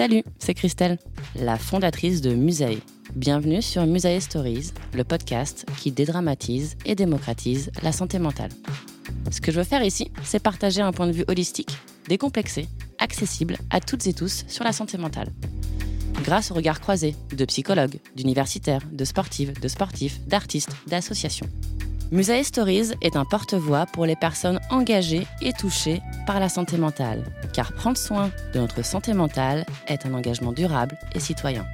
Salut, c'est Christelle, la fondatrice de Musae. Bienvenue sur Musae Stories, le podcast qui dédramatise et démocratise la santé mentale. Ce que je veux faire ici, c'est partager un point de vue holistique, décomplexé, accessible à toutes et tous sur la santé mentale. Grâce au regard croisé de psychologues, d'universitaires, de sportives, de sportifs, d'artistes, d'associations. Musae Stories est un porte-voix pour les personnes engagées et touchées par la santé mentale, car prendre soin de notre santé mentale est un engagement durable et citoyen.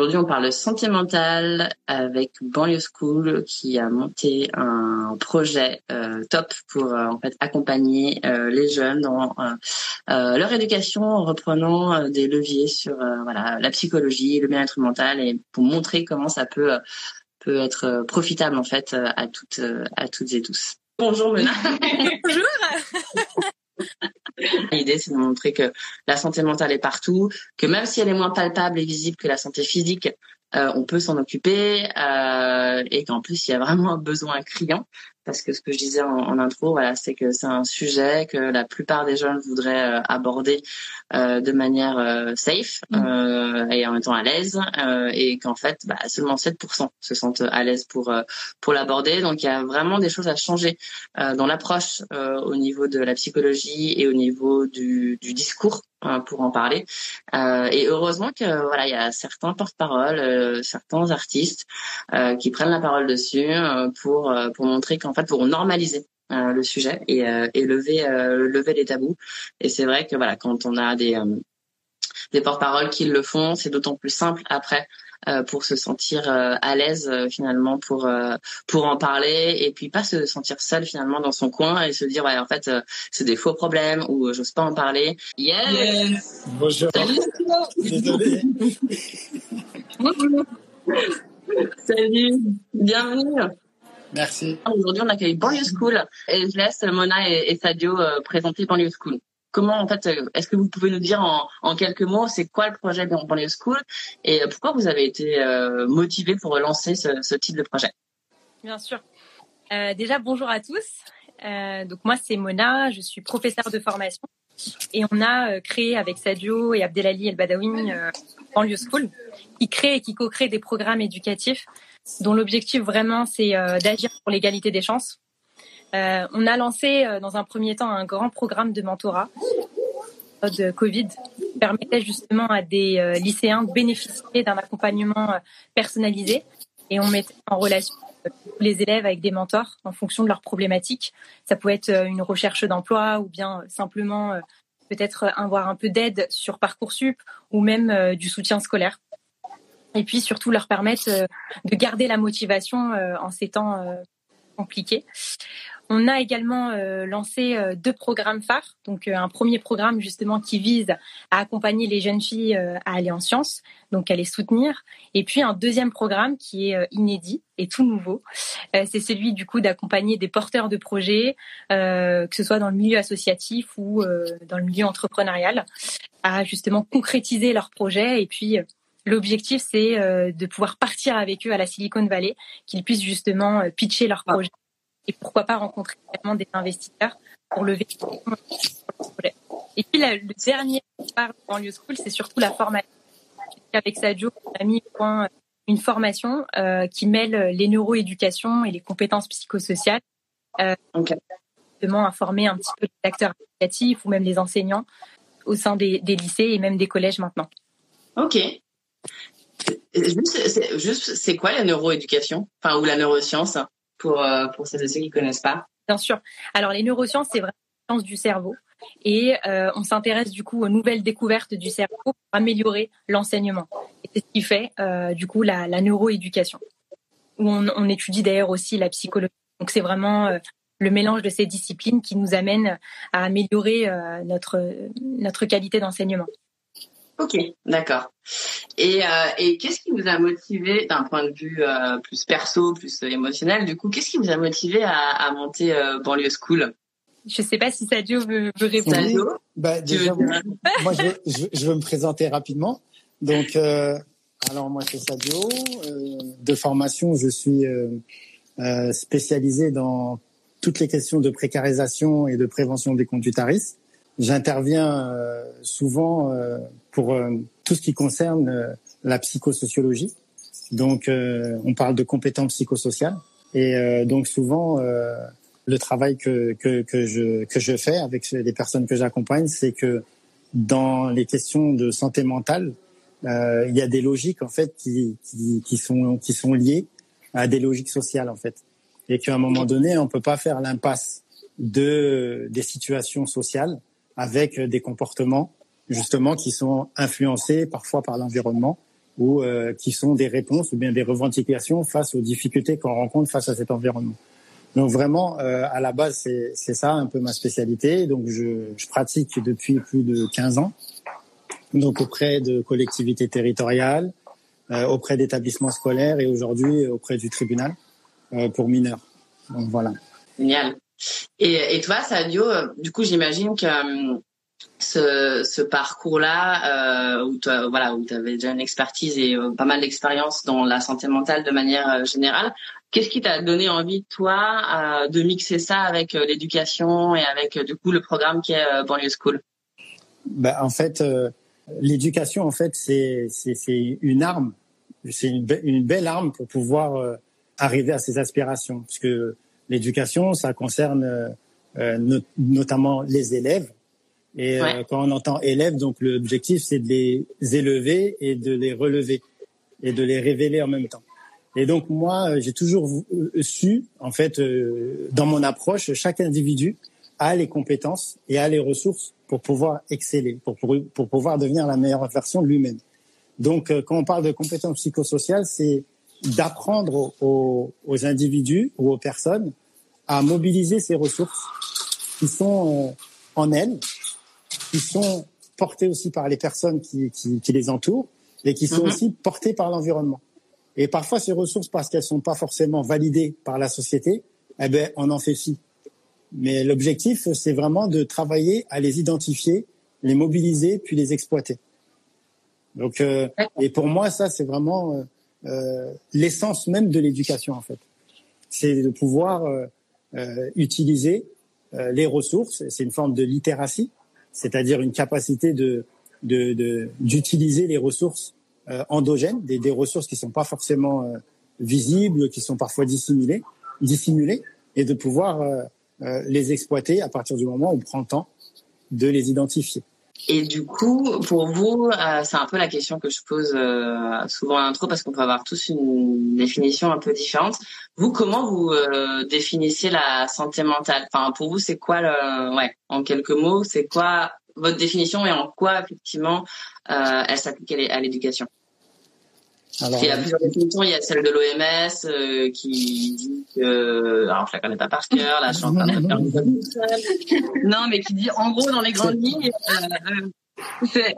Aujourd'hui, on parle de santé mentale avec Banlieue School qui a monté un projet euh, top pour euh, en fait accompagner euh, les jeunes dans leur éducation en reprenant des leviers sur voilà la psychologie, le bien-être mental et pour montrer comment ça peut peut être profitable en fait à toutes à toutes et tous. Bonjour Mena. Bonjour. L'idée, c'est de montrer que la santé mentale est partout, que même si elle est moins palpable et visible que la santé physique, euh, on peut s'en occuper euh, et qu'en plus, il y a vraiment un besoin criant parce que ce que je disais en, intro, voilà, c'est que c'est un sujet que la plupart des jeunes voudraient euh, aborder euh, de manière euh, safe mmh. et en même temps à l'aise, et qu'en fait, bah, seulement 7% se sentent à l'aise pour pour l'aborder. Donc il y a vraiment des choses à changer dans l'approche au niveau de la psychologie et au niveau du, du discours pour en parler. Euh, et heureusement que voilà, il y a certains porte-parole, certains artistes qui prennent la parole dessus pour pour montrer qu'en fait pour normaliser euh, le sujet et, euh, et lever euh, lever les tabous. Et c'est vrai que voilà, quand on a des des porte-paroles qui le font, c'est d'autant plus simple après pour se sentir à l'aise finalement pour pour en parler et puis pas se sentir seul finalement dans son coin et se dire ouais en fait c'est des faux problèmes ou j'ose pas en parler. Yes. Bonjour. Salut. Désolé. Salut. Bienvenue. Merci. Aujourd'hui, on accueille Banlieue School et je laisse Mona et, Sadio euh, présenter Banlieue School. Comment, en fait, euh, est-ce que vous pouvez nous dire en, quelques mots, c'est quoi le projet Banlieue School et pourquoi vous avez été euh, motivé pour lancer ce, type de projet? Bien sûr. déjà, bonjour à tous. donc moi, c'est Mona, je suis professeure de formation et on a créé avec Sadio et Abdelali El Badawi Banlieue School, qui crée et qui co-crée des programmes éducatifs dont l'objectif vraiment c'est euh, d'agir pour l'égalité des chances. Euh, on a lancé euh, dans un premier temps un grand programme de mentorat de Covid qui permettait justement à des lycéens de bénéficier d'un accompagnement personnalisé et on mettait en relation les élèves avec des mentors en fonction de leurs problématiques. Ça pouvait être une recherche d'emploi ou bien simplement peut-être avoir un peu d'aide sur Parcoursup ou même du soutien scolaire et puis surtout leur permettre euh, de garder la motivation euh, en ces temps euh, compliqué. On a également euh, lancé euh, deux programmes phares. Donc euh, un premier programme justement qui vise à accompagner les jeunes filles à aller en sciences, donc à les soutenir. Et puis un deuxième programme qui est inédit et tout nouveau. C'est celui du coup d'accompagner des porteurs de projets, que ce soit dans le milieu associatif ou dans le milieu entrepreneurial, à justement concrétiser leurs projets et puis L'objectif, c'est de pouvoir partir avec eux à la Silicon Valley, qu'ils puissent justement pitcher leurs ah. projets et pourquoi pas rencontrer également des investisseurs pour lever le Et puis le dernier part de Banlieue School, c'est surtout la formation. Avec Sadio, on a mis au point une formation euh, qui mêle les neuroéducations et les compétences psychosociales. Euh, Justement, à former un petit peu les acteurs éducatifs ou même les enseignants au sein des, des lycées et même des collèges maintenant. Ok. Juste, c'est quoi la neuroéducation? Enfin, ou la neuroscience? Pour, euh, pour celles et ceux qui connaissent pas Bien sûr. Alors, les neurosciences, c'est vraiment la science du cerveau. Et euh, on s'intéresse du coup aux nouvelles découvertes du cerveau pour améliorer l'enseignement. C'est ce qui fait euh, du coup la, neuroéducation, où on, étudie d'ailleurs aussi la psychologie. Donc c'est vraiment le mélange de ces disciplines qui nous amène à améliorer notre notre qualité d'enseignement. Ok, d'accord. Et, euh, et qu'est-ce qui vous a motivé, d'un point de vue euh, plus perso, plus émotionnel, du coup, qu'est-ce qui vous a motivé à, à monter euh, Banlieue School? Je ne sais pas si Sadio veut, veut répondre. bah, déjà, moi, je veux, je, veux, me présenter rapidement. Donc, euh, alors moi, c'est Sadio. Euh, de formation, je suis spécialisé dans toutes les questions de précarisation et de prévention des conduites à risque. J'interviens souvent pour euh, tout ce qui concerne euh, la psychosociologie. Donc, euh, on parle de compétences psychosociales. Et donc, souvent, le travail que, que, que, je, que je fais avec les personnes que j'accompagne, c'est que dans les questions de santé mentale, euh, il y a des logiques en fait qui, qui, qui, sont qui sont liées à des logiques sociales en fait, et qu'à un moment donné, on peut pas faire l'impasse de des situations sociales avec des comportements justement qui sont influencés parfois par l'environnement ou euh, qui sont des réponses ou bien des revendications face aux difficultés qu'on rencontre face à cet environnement. Donc vraiment, euh, à la base, c'est ça un peu ma spécialité. Donc je, je, pratique depuis plus de 15 ans, donc auprès de collectivités territoriales, euh, auprès d'établissements scolaires et aujourd'hui auprès du tribunal euh, pour mineurs. Donc voilà. Génial. Et, et toi, Sadio, euh, du coup, j'imagine que ce, parcours-là euh, où tu voilà avais déjà une expertise et euh, pas mal d'expérience dans la santé mentale de manière euh, générale. Qu'est-ce qui t'a donné envie toi de mixer ça avec l'éducation et avec du coup le programme qui est Banlieue School? Ben, en fait l'éducation en fait c'est une arme, c'est une, belle arme pour pouvoir arriver à ses aspirations. Parce que l'éducation ça concerne notamment les élèves et euh, quand on entend élèves, donc l'objectif c'est de les élever et de les relever et de les révéler en même temps. Et donc moi, euh, j'ai toujours euh, su, en fait, dans mon approche, chaque individu a les compétences et a les ressources pour pouvoir exceller, pour, pour, pour pouvoir devenir la meilleure version de lui-même. Donc quand on parle de compétences psychosociales, c'est d'apprendre aux, aux, individus ou aux personnes à mobiliser ces ressources qui sont en elles qui sont portés aussi par les personnes qui, qui, qui les entourent et qui sont mhm. aussi portés par l'environnement. Et parfois, ces ressources, parce qu'elles sont pas forcément validées par la société, eh ben, on en fait fi. Mais l'objectif, c'est vraiment de travailler à les identifier, les mobiliser, puis les exploiter. Donc, euh, et pour moi, ça, c'est vraiment euh, euh l'essence même de l'éducation, en fait. C'est de pouvoir euh, euh utiliser les ressources. C'est une forme de littératie c'est-à-dire une capacité de d'utiliser les ressources euh, endogènes, des, ressources qui sont pas forcément euh, visibles, qui sont parfois dissimulées, dissimulées, et de pouvoir euh, les exploiter à partir du moment où on prend le temps de les identifier. Et du coup, pour vous, euh, c'est un peu la question que je pose euh, souvent à l'intro parce qu'on peut avoir tous une définition un peu différente. Vous, comment vous euh, définissez la santé mentale? Enfin, pour vous, c'est quoi le, ouais, en quelques mots, c'est quoi votre définition et en quoi effectivement elle s'applique à l'éducation? Il y a plusieurs définitions. Il y a celle de l'OMS euh, qui dit que, alors je la connais pas par cœur, là je suis en train de faire Non, mais qui dit en gros dans les grandes lignes, euh, c'est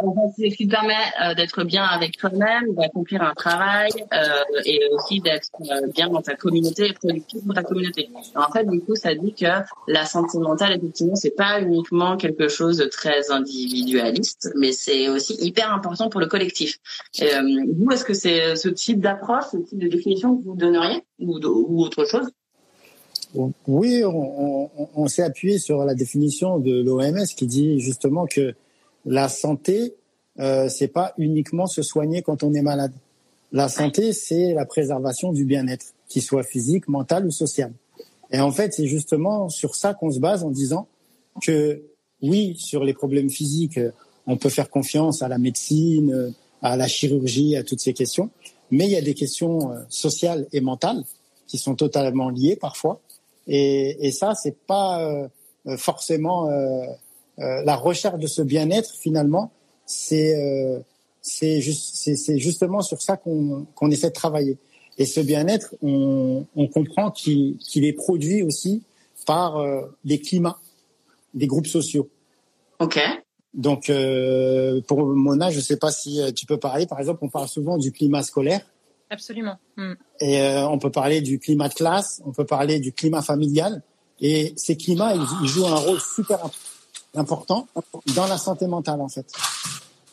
ce qui permet euh, d'être bien avec toi-même, d'accomplir un travail euh, et aussi d'être euh, bien dans ta communauté et productif pour ta communauté. en fait, du coup, ça dit que la santé mentale, effectivement, c'est pas uniquement quelque chose de très individualiste, mais c'est aussi hyper important pour le collectif. vous, est-ce que c'est ce type d'approche, ce type de définition que vous donneriez ou, autre chose? Oui, on s'est appuyé sur la définition de l'OMS qui dit justement que la santé, euh, c'est pas uniquement se soigner quand on est malade. La santé, c'est la préservation du bien-être, qu'il soit physique, mental ou social. Et en fait, c'est justement sur ça qu'on se base en disant que oui, sur les problèmes physiques, on peut faire confiance à la médecine, à la chirurgie, à toutes ces questions, mais il y a des questions euh, sociales et mentales qui sont totalement liées parfois. Et, et ça, c'est pas euh, forcément euh, la recherche de ce bien-être, finalement, c'est euh, c'est justement sur ça qu'on essaie de travailler. Et ce bien-être, on, comprend qu'il est produit aussi par euh, les climats des groupes sociaux. Ok. Donc, pour Mona, je ne sais pas si tu peux parler. Par exemple, on parle souvent du climat scolaire. Absolument. Hmm. Et on peut parler du climat de classe, on peut parler du climat familial. Et ces climats, ils jouent un rôle super important important dans la santé mentale en fait.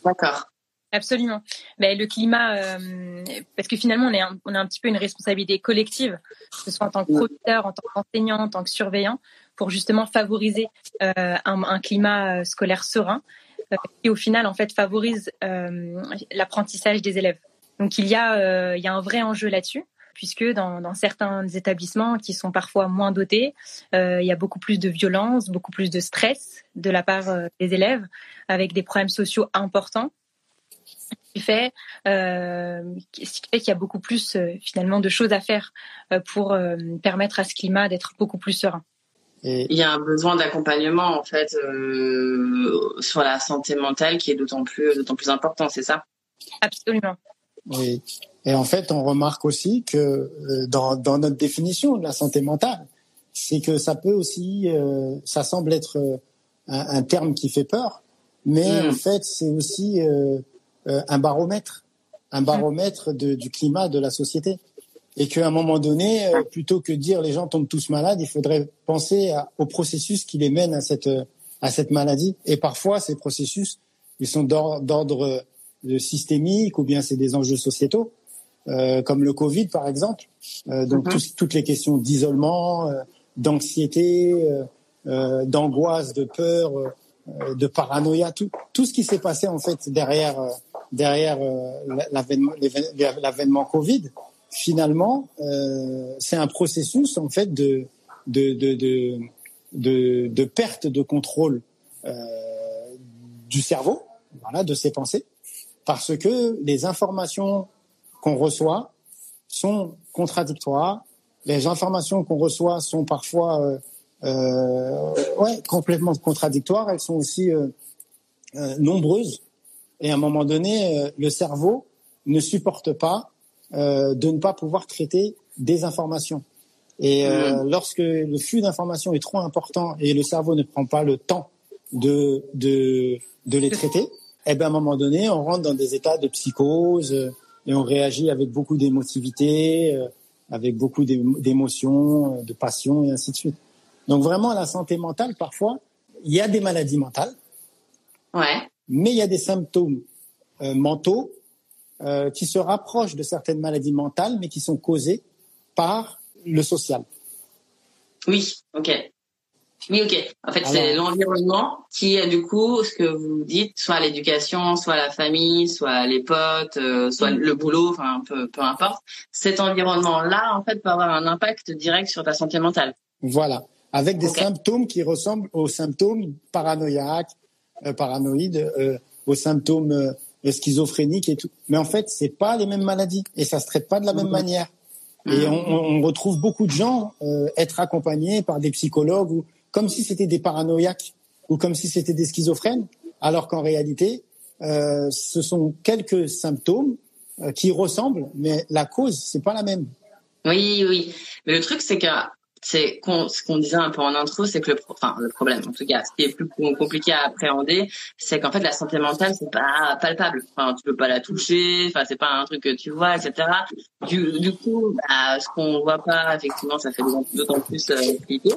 D'accord. Absolument. Ben, le climat, euh, parce que finalement, on, est un, on a un petit peu une responsabilité collective, que ce soit en tant que professeur, en tant qu'enseignant, en tant que surveillant, pour justement favoriser euh, un, un, climat euh, scolaire serein, euh, qui au final, en fait, favorise euh, l'apprentissage des élèves. Donc, il y a, il y a un vrai enjeu là-dessus puisque dans, dans, certains établissements qui sont parfois moins dotés, euh, il y a beaucoup plus de violence, beaucoup plus de stress de la part euh, des élèves, avec des problèmes sociaux importants. Ce qui fait, euh, fait qu'il y a beaucoup plus euh, finalement de choses à faire euh, pour euh, permettre à ce climat d'être beaucoup plus serein. Et il y a un besoin d'accompagnement en fait sur la santé mentale qui est d'autant plus d'autant plus important, c'est ça? Absolument. Et en fait, on remarque aussi que euh, dans, dans notre définition de la santé mentale, c'est que ça peut aussi, euh, ça semble être euh, un, un, terme qui fait peur, mais mm. en fait, c'est aussi euh, un baromètre, un baromètre de, du climat de la société. Et qu'à un moment donné, plutôt que dire les gens tombent tous malades, il faudrait penser à, au processus qui les mène à cette, à cette maladie. Et parfois, ces processus, ils sont d'ordre systémique ou bien c'est des enjeux sociétaux. Euh, comme le Covid par exemple. Euh, donc mhm. toutes les questions d'isolement, euh, d'anxiété, d'angoisse, de peur, de paranoïa, tout, tout ce qui s'est passé en fait derrière derrière l'avènement Covid. Finalement, c'est un processus en fait de de de de, de, de perte de contrôle du cerveau, voilà, de ses pensées, parce que les informations qu'on reçoit sont contradictoires. Les informations qu'on reçoit sont parfois euh, euh, ouais, complètement contradictoires. Elles sont aussi euh, nombreuses. Et à un moment donné, le cerveau ne supporte pas de ne pas pouvoir traiter des informations. Et mmh. lorsque le flux d'informations est trop important et le cerveau ne prend pas le temps de, de, de les traiter, eh ben à un moment donné, on rentre dans des états de psychose, et on réagit avec beaucoup d'émotivité, euh, avec beaucoup d'émotions, euh, de passion et ainsi de suite. Donc vraiment, la santé mentale, parfois, il y a des maladies mentales, ouais. mais il y a des symptômes euh, mentaux euh, qui se rapprochent de certaines maladies mentales, mais qui sont causées par le social. Oui, ok. Oui, ok. En fait, c'est l'environnement qui est du coup ce que vous dites, soit l'éducation, soit la famille, soit les potes, euh, soit le boulot, enfin peu, peu importe. Cet environnement-là, en fait, peut avoir un impact direct sur ta santé mentale. Voilà, avec des symptômes qui ressemblent aux symptômes paranoïaques, euh, paranoïdes, euh, aux symptômes euh, schizophréniques et tout. Mais en fait, c'est pas les mêmes maladies et ça se traite pas de la même mhm. manière. Et mhm. on, on, retrouve beaucoup de gens être accompagnés par des psychologues ou comme si c'était des paranoïaques ou comme si c'était des schizophrènes, alors qu'en réalité, euh, ce sont quelques symptômes qui ressemblent, mais la cause c'est pas la même. Oui, oui. Mais le truc, c'est que c'est ce qu'on disait un peu en intro, c'est que le, enfin, le problème, en tout cas, ce qui est plus compliqué à appréhender, c'est qu'en fait, la santé mentale, c'est pas palpable. Enfin, tu peux pas la toucher. Enfin, c'est pas un truc que tu vois, etc. Du, du coup, bah, ce qu'on voit pas, effectivement, ça fait d'autant plus euh, compliqué.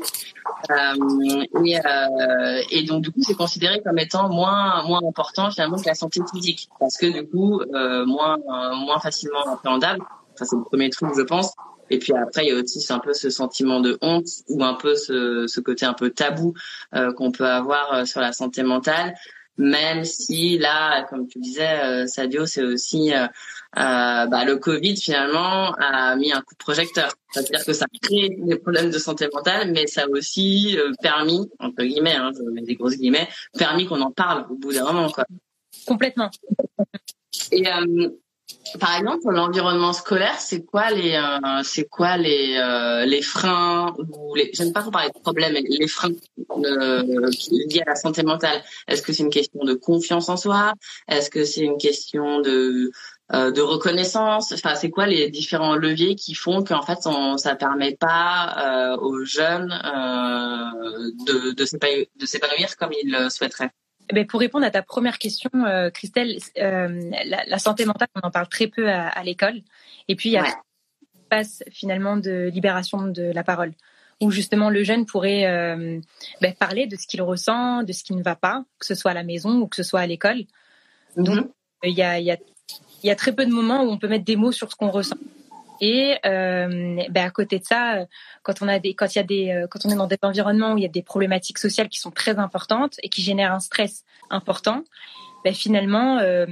Euh, et, euh, et donc, du coup, c'est considéré comme étant moins moins important finalement que la santé physique, parce que du coup, euh, moins moins facilement appréhendable. Enfin, c'est le premier truc, je pense. Et puis après, il y a aussi un peu ce sentiment de honte ou un peu ce, ce côté un peu tabou euh, qu'on peut avoir euh, sur la santé mentale. Même si là, comme tu disais, euh, Sadio, c'est aussi euh, bah, le Covid finalement a mis un coup de projecteur. C'est-à-dire que ça crée des problèmes de santé mentale, mais ça a aussi permis, entre guillemets, hein, je mets des grosses guillemets, permis qu'on en parle au bout d'un moment. Quoi. Complètement. Et par exemple, pour l'environnement scolaire, c'est quoi les, euh, c'est quoi les, euh, les freins ou les, j'aime pas trop parler de problèmes, mais les freins euh, liés à la santé mentale. Est-ce que c'est une question de confiance en soi? Est-ce que c'est une question de euh, de reconnaissance? Enfin, c'est quoi les différents leviers qui font qu'en fait, on, ça permet pas euh, aux jeunes de, de s'épanouir comme ils le souhaiteraient? Eh ben, pour répondre à ta première question, euh, Christelle, euh, la, la, santé mentale, on en parle très peu à, à l'école. Et puis, il y a ouais. passe finalement de libération de la parole, où justement le jeune pourrait euh, ben, parler de ce qu'il ressent, de ce qui ne va pas, que ce soit à la maison ou que ce soit à l'école. Mm -hmm. Donc, il y a, y, a, y a très peu de moments où on peut mettre des mots sur ce qu'on ressent. Et euh, ben à côté de ça, quand on a des, quand il y a des, euh, quand on est dans des environnements où il y a des problématiques sociales qui sont très importantes et qui génèrent un stress important, ben finalement, euh,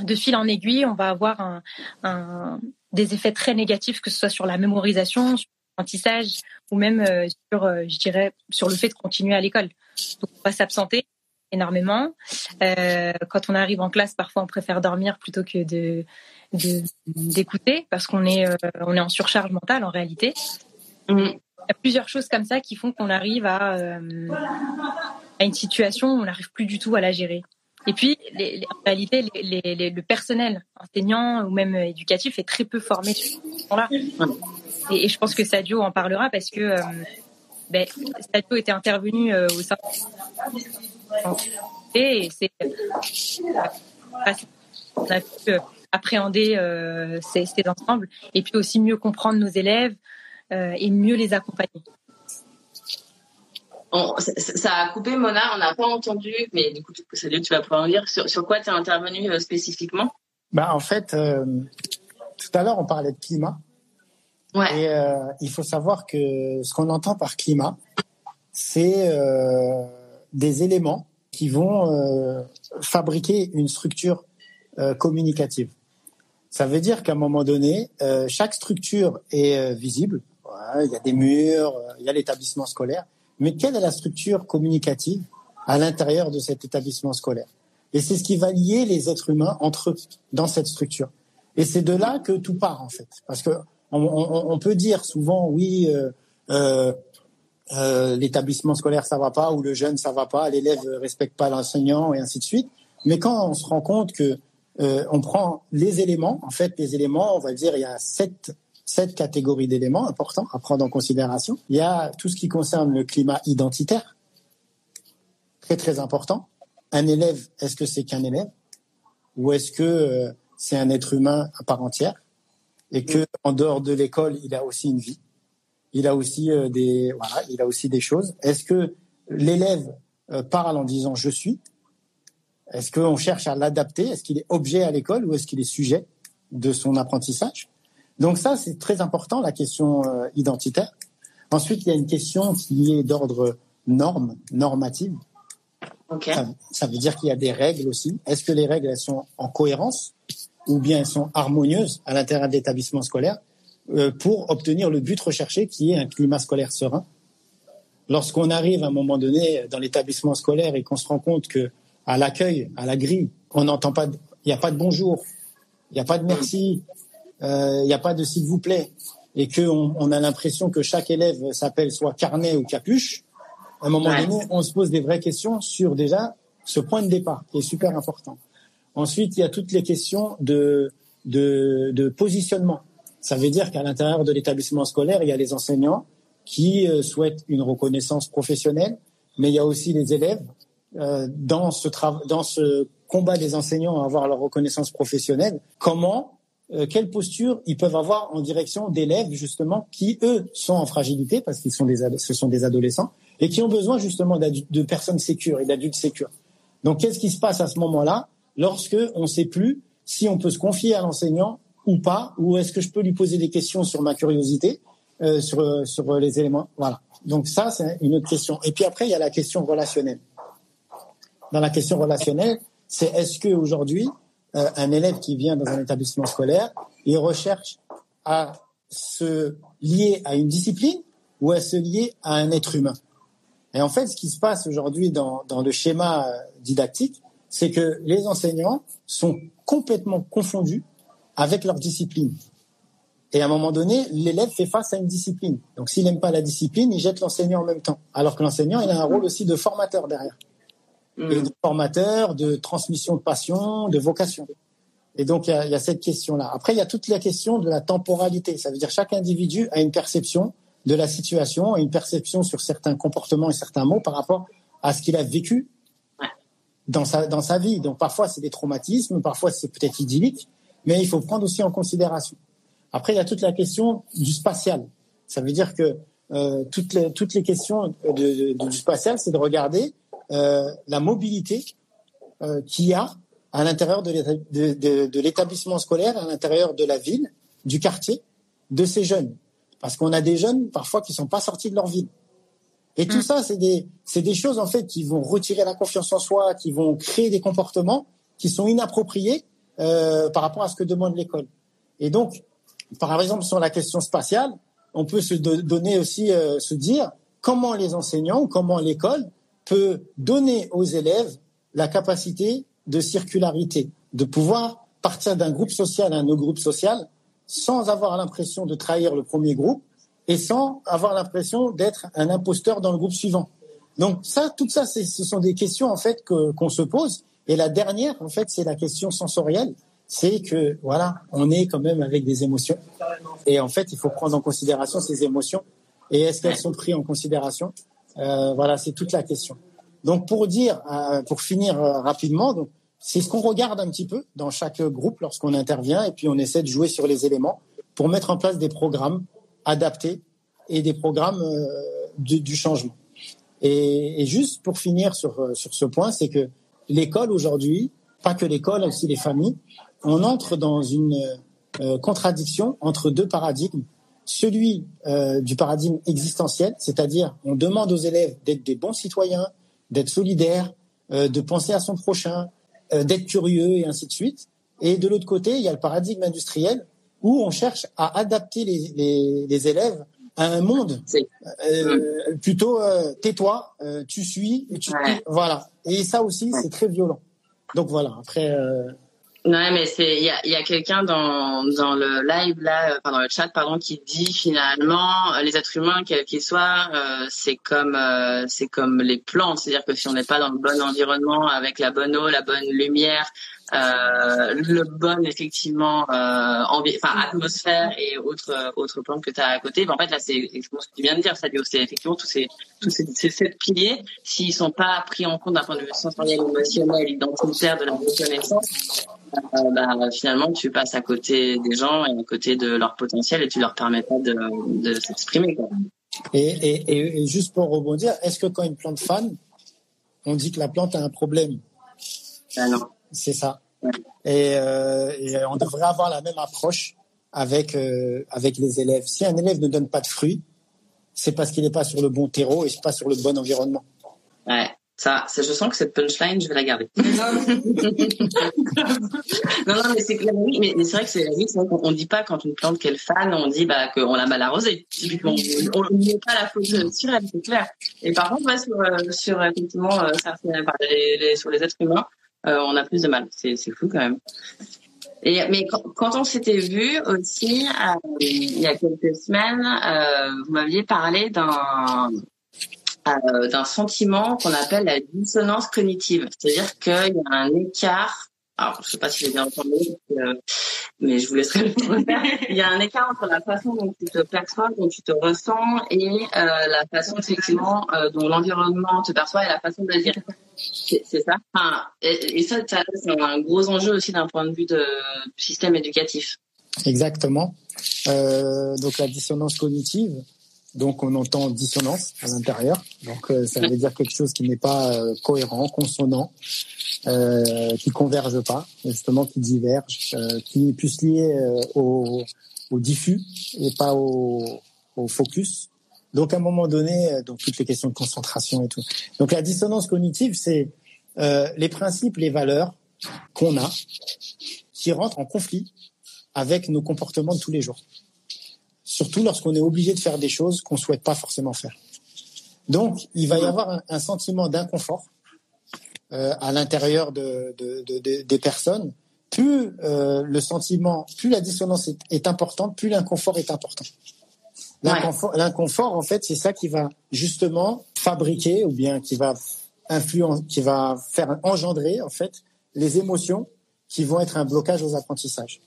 de fil en aiguille, on va avoir des effets très négatifs, que ce soit sur la mémorisation, sur l'apprentissage ou même sur, je dirais, sur le fait de continuer à l'école. On va s'absenter énormément. Quand on arrive en classe, parfois on préfère dormir plutôt que de d'écouter parce qu'on est euh, on est en surcharge mentale en réalité. Mm. Il y a plusieurs choses comme ça qui font qu'on arrive à euh, à une situation où on n'arrive plus du tout à la gérer. Et puis, les, les, en réalité, les, le personnel enseignant ou même éducatif est très peu formé sur ce point-là. Et, et, je pense que Sadio en parlera parce que euh, ben, Sadio était intervenu euh, au sein et c'est on a pu appréhender euh, ces, ces, ensembles et puis aussi mieux comprendre nos élèves euh, et mieux les accompagner. On, ça a coupé Mona, on n'a pas entendu, mais du coup, Salut, tu vas pouvoir en dire sur, sur quoi tu es intervenu euh, spécifiquement? Bah, En fait, euh, tout à l'heure, on parlait de climat. Ouais. Et euh, il faut savoir que ce qu'on entend par climat, c'est des éléments qui vont fabriquer une structure communicative. Ça veut dire qu'à un moment donné, euh, chaque structure est euh, visible. Il y a des murs, euh, il y a l'établissement scolaire. Mais quelle est la structure communicative à l'intérieur de cet établissement scolaire? Et c'est ce qui va lier les êtres humains entre eux dans cette structure. Et c'est de là que tout part en fait. Parce que on, peut dire souvent oui, l'établissement scolaire ça va pas ou le jeune ça va pas, l'élève respecte pas l'enseignant et ainsi de suite. Mais quand on se rend compte que euh, on prend les éléments. En fait, les éléments, on va dire, il y a sept, sept catégories d'éléments importants à prendre en considération. Il y a tout ce qui concerne le climat identitaire, très très important. Un élève, est-ce que c'est qu'un élève ou est-ce que euh, c'est un être humain à part entière et que en dehors de l'école, il a aussi une vie, il a aussi euh, des voilà, il a aussi des choses. Est-ce que l'élève parle en disant je suis est-ce qu'on cherche à l'adapter? Est-ce qu'il est objet à l'école ou est-ce qu'il est sujet de son apprentissage? Donc ça, c'est très important, la question euh, identitaire. Ensuite, il y a une question qui est d'ordre norme, normative. Okay. Ça, ça, veut dire qu'il y a des règles aussi. Est-ce que les règles elles sont en cohérence ou bien elles sont harmonieuses à l'intérieur de l'établissement scolaire euh, pour obtenir le but recherché qui est un climat scolaire serein? Lorsqu'on arrive à un moment donné dans l'établissement scolaire et qu'on se rend compte que à l'accueil, à la grille, on n'entend pas, il n'y a pas de bonjour, il n'y a pas de merci, euh, il n'y a pas de s'il vous plaît, et que on, on a l'impression que chaque élève s'appelle soit carnet ou capuche, à un moment ouais. donné, on se pose des vraies questions sur déjà ce point de départ qui est super important. Ensuite, il y a toutes les questions de de, de positionnement. Ça veut dire qu'à l'intérieur de l'établissement scolaire, il y a les enseignants qui euh, souhaitent une reconnaissance professionnelle, mais il y a aussi les élèves dans ce dans ce combat des enseignants à avoir leur reconnaissance professionnelle. Comment, euh, quelle posture ils peuvent avoir en direction d'élèves justement qui eux sont en fragilité parce qu'ils sont des ce sont des adolescents et qui ont besoin justement de personnes sécures et d'adultes sécures. Donc qu'est-ce qui se passe à ce moment-là lorsque on ne sait plus si on peut se confier à l'enseignant ou pas, ou est-ce que je peux lui poser des questions sur ma curiosité, euh, sur, sur les éléments? Voilà. Donc ça, c'est une autre question. Et puis après, il y a la question relationnelle. Dans la question relationnelle, c'est est-ce que aujourd'hui, euh, un élève qui vient dans un établissement scolaire, il recherche à se lier à une discipline ou à se lier à un être humain? Et en fait, ce qui se passe aujourd'hui dans, dans le schéma didactique, c'est que les enseignants sont complètement confondus avec leur discipline. Et à un moment donné, l'élève fait face à une discipline. Donc s'il n'aime pas la discipline, il jette l'enseignant en même temps. Alors que l'enseignant, il a un rôle aussi de formateur derrière. Et de formateur, de transmission de passion, de vocation. Et donc il y a, y a cette question-là. Après, il y a toute la question de la temporalité. Ça veut dire chaque individu a une perception de la situation et une perception sur certains comportements et certains mots par rapport à ce qu'il a vécu dans sa, dans sa vie. Donc parfois c'est des traumatismes, parfois c'est peut-être idyllique, mais il faut prendre aussi en considération. Après, il y a toute la question du spatial. Ça veut dire que euh, toutes, les, toutes les questions de, de, du spatial, c'est de regarder la mobilité euh, qu'il y a à l'intérieur de l'établissement scolaire, à l'intérieur de la ville, du quartier, de ces jeunes. Parce qu'on a des jeunes parfois qui sont pas sortis de leur ville. Et tout mm. ça, c'est des, choses en fait qui vont retirer la confiance en soi, qui vont créer des comportements qui sont inappropriés euh, par rapport à ce que demande l'école. Et donc, par exemple, sur la question spatiale, on peut se donner aussi, euh, se dire comment les enseignants, comment l'école peut donner aux élèves la capacité de circularité, de pouvoir partir d'un groupe social à un autre groupe social sans avoir l'impression de trahir le premier groupe et sans avoir l'impression d'être un imposteur dans le groupe suivant. Donc ça, tout ça, ce sont des questions en fait qu'on se pose. Et la dernière, en fait, c'est la question sensorielle. C'est que voilà, on est quand même avec des émotions. Et en fait, il faut prendre en considération ces émotions. Et est-ce qu'elles sont prises en considération? Euh, Voilà, c'est toute la question. Donc pour dire, euh, pour finir euh, rapidement, c'est ce qu'on regarde un petit peu dans chaque groupe lorsqu'on intervient, et puis on essaie de jouer sur les éléments pour mettre en place des programmes adaptés et des programmes du changement. Et, juste pour finir sur, sur ce point, c'est que l'école aujourd'hui, pas que l'école, aussi les familles, on entre dans une contradiction entre deux paradigmes. Celui euh, du paradigme existentiel, c'est-à-dire on demande aux élèves d'être des bons citoyens, d'être solidaires, euh, de penser à son prochain, d'être curieux et ainsi de suite. Et de l'autre côté, il y a le paradigme industriel où on cherche à adapter les, les, les élèves à un monde euh, plutôt euh, tais-toi, euh, tu suis, et tu voilà. Et ça aussi, c'est très violent. Donc voilà. Après. Euh... Ouais, mais c'est il y a, y a quelqu'un dans dans le live là, enfin dans le chat pardon, qui dit finalement les êtres humains quels qu'ils soient, c'est comme c'est comme les plantes, c'est-à-dire que si on n'est pas dans le bon environnement avec la bonne eau, la bonne lumière, euh, le bon effectivement euh, enfin atmosphère et autres autres plans que tu as à côté ben, en fait là c'est exactement ce que tu viens de dire. Ça c'est effectivement tous ces tous ces, ces sept piliers s'ils sont pas pris en compte d'un point de vue sensoriel émotionnel identitaire de la reconnaissance euh, bah, finalement tu passes à côté des gens et à côté de leur potentiel et tu leur permets pas de, de s'exprimer et, et, et juste pour rebondir est-ce que quand une plante fane on dit que la plante a un problème? Ah non c'est ça. Et, euh, et, on devrait avoir la même approche avec euh, avec les élèves. Si un élève ne donne pas de fruits, c'est parce qu'il n'est pas sur le bon terreau et pas sur le bon environnement. Ouais. Ça, je sens que cette punchline, je vais la garder. non, non, mais c'est mais, mais c'est vrai que c'est la vie. On, dit pas quand une plante qu'elle fan, on dit bah qu'on l'a mal arrosée. On ne met pas la faute sur elle, c'est clair. Et par contre, ouais, sur, euh, sur effectivement, euh, ça, les, les, sur les êtres humains, euh, on a plus de mal. C'est fou quand même. Et, mais quand, on s'était vu aussi euh, il y a quelques semaines, euh, vous m'aviez parlé d'un d'un sentiment qu'on appelle la dissonance cognitive, c'est-à-dire qu'il y a un écart alors je sais pas si j'ai bien entendu, euh, mais je vous laisserai le. Il y a un écart entre la façon dont tu te perçois, dont tu te ressens, et euh, la façon effectivement euh, dont l'environnement te perçoit et la façon d'agir. C'est ça? Enfin, et, et, ça, ça c'est un gros enjeu aussi d'un point de vue de système éducatif. Exactement. Euh, donc la dissonance cognitive. Donc on entend dissonance à l'intérieur. Donc euh, ça veut dire quelque chose qui n'est pas euh, cohérent, consonant, euh, qui converge pas, justement qui diverge, euh, qui est plus lié au, au, diffus et pas au, au, focus. Donc à un moment donné, donc toutes les questions de concentration et tout. Donc la dissonance cognitive, c'est les principes, les valeurs qu'on a qui rentrent en conflit avec nos comportements de tous les jours. Surtout lorsqu'on est obligé de faire des choses qu'on souhaite pas forcément faire. Donc, il va y avoir un, un sentiment d'inconfort euh, à l'intérieur de, de, de, des personnes. Plus euh, le sentiment, plus la dissonance est, est importante, plus l'inconfort est important. L'inconfort, en fait, c'est ça qui va justement fabriquer ou bien qui va influencer, qui va faire engendrer en fait les émotions qui vont être un blocage aux apprentissages.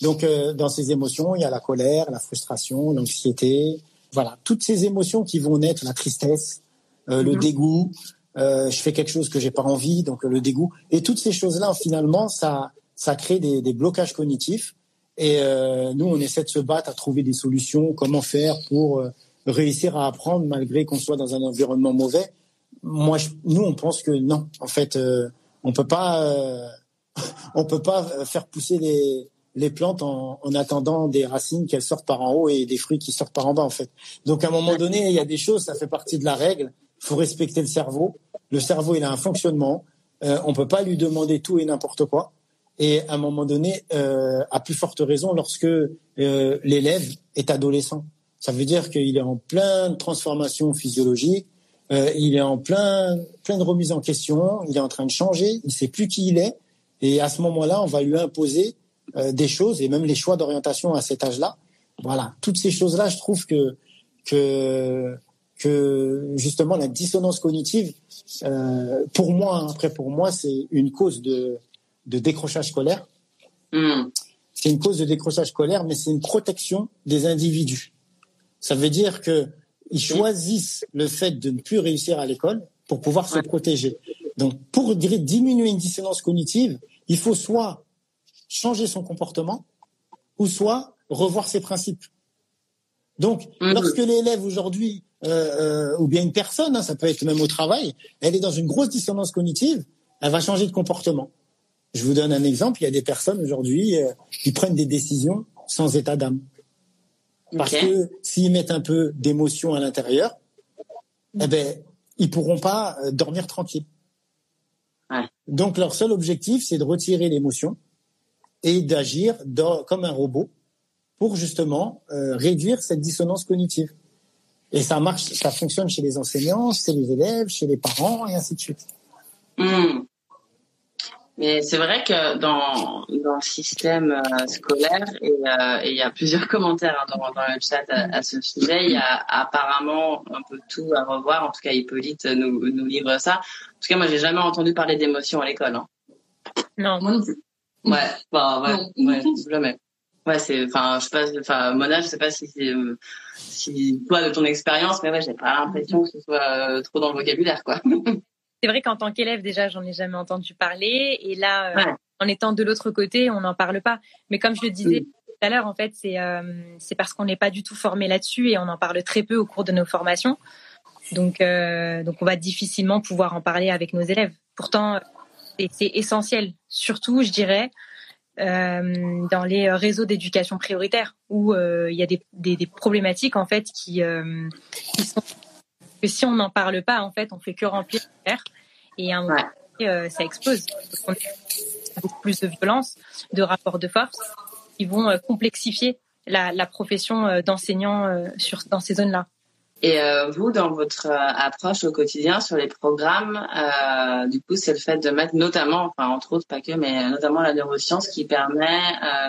Donc, euh, dans ces émotions, il y a la colère, la frustration, l'anxiété, voilà, toutes ces émotions qui vont naître, la tristesse, euh, le mhm. dégoût. Euh, je fais quelque chose que j'ai pas envie, donc le dégoût. Et toutes ces choses-là, finalement, ça, ça crée des, des blocages cognitifs. Et euh, nous, on essaie de se battre à trouver des solutions, comment faire pour euh, réussir à apprendre malgré qu'on soit dans un environnement mauvais. Moi, je, nous, on pense que non. En fait, euh, on peut pas, on peut pas faire pousser les les plantes en, en attendant des racines qu'elles sortent par en haut et des fruits qui sortent par en bas en fait. Donc à un moment donné, il y a des choses, ça fait partie de la règle. Il faut respecter le cerveau. Le cerveau, il a un fonctionnement. Euh, on peut pas lui demander tout et n'importe quoi. Et à un moment donné, euh, à plus forte raison, lorsque euh, l'élève est adolescent, ça veut dire qu'il est en pleine transformation physiologique. Euh, il est en plein, pleine remise en question. Il est en train de changer. Il sait plus qui il est. Et à ce moment-là, on va lui imposer euh, des choses et même les choix d'orientation à cet âge-là. Voilà, toutes ces choses-là, je trouve que que que justement la dissonance cognitive, euh, pour moi, après pour moi, c'est une cause de de décrochage scolaire. Mm. C'est une cause de décrochage scolaire, mais c'est une protection des individus. Ça veut dire que ils choisissent le fait de ne plus réussir à l'école pour pouvoir se protéger. Donc, pour diminuer une dissonance cognitive, il faut soit changer son comportement ou soit revoir ses principes. Donc, mmh. lorsque l'élève aujourd'hui, euh, euh, ou bien une personne, hein, ça peut être même au travail, elle est dans une grosse dissonance cognitive, elle va changer de comportement. Je vous donne un exemple, il y a des personnes aujourd'hui euh, qui prennent des décisions sans état d'âme. Parce que s'ils mettent un peu d'émotion à l'intérieur, eh ben, ils pourront pas euh, dormir tranquille. Ouais. Donc leur seul objectif, c'est de retirer l'émotion et d'agir comme un robot pour justement euh, réduire cette dissonance cognitive. Et ça marche, ça fonctionne chez les enseignants, chez les élèves, chez les parents et ainsi de suite. Mmh. Mais c'est vrai que dans, dans le système euh, scolaire, euh, et il y a plusieurs commentaires hein, dans, dans, le chat à, ce sujet, il y a apparemment un peu tout à revoir. En tout cas, Hippolyte nous, nous livre ça. En tout cas, moi, j'ai jamais entendu parler d'émotion à l'école. Hein. Non, moi non plus. Ouais, enfin, ouais, ouais, jamais. Ouais, c'est, enfin, je sais pas, enfin, Mona, je sais pas si c'est, euh, si toi de ton expérience, mais ouais, j'ai pas l'impression que ce soit euh, trop dans le vocabulaire, quoi. c'est vrai qu'en tant qu'élève, déjà, j'en ai jamais entendu parler, et là, euh, en étant de l'autre côté, on n'en parle pas. Mais comme je le disais tout à l'heure, en fait, c'est, c'est parce qu'on n'est pas du tout formé là-dessus et on en parle très peu au cours de nos formations. Donc, donc, on va difficilement pouvoir en parler avec nos élèves. Pourtant, c'est essentiel, surtout, je dirais, euh, dans les réseaux d'éducation prioritaire où euh, il y a des, des, des, problématiques en fait qui, euh, qui, sont que si on n'en parle pas en fait on fait que remplir l'air et à un moment euh, ça explose on a beaucoup plus de violence de rapports de force qui vont complexifier la, la profession d'enseignant sur dans ces zones là et euh, vous, dans votre euh, approche au quotidien sur les programmes, euh, du coup, c'est le fait de mettre notamment, enfin entre autres pas que, mais notamment la neuroscience qui permet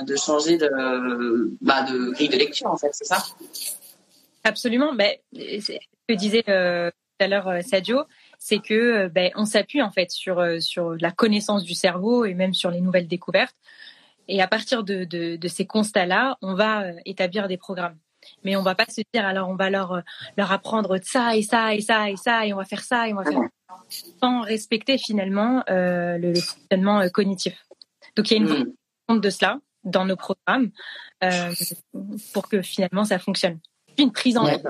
de changer de, bah, de grille de lecture, en fait, c'est ça? Absolument. Ben, ce que disait tout à l'heure Sadio. c'est que ben, on s'appuie en fait sur sur la connaissance du cerveau et même sur les nouvelles découvertes. Et à partir de, de, de ces constats-là, on va établir des programmes. Mais on va pas se dire alors on va leur leur apprendre ça et ça et ça et ça et on va faire ça et on va faire sans respecter finalement euh, le, le, fonctionnement cognitif. Donc il y a une mmh. de cela dans nos programmes euh, pour que finalement ça fonctionne. Une prise en compte,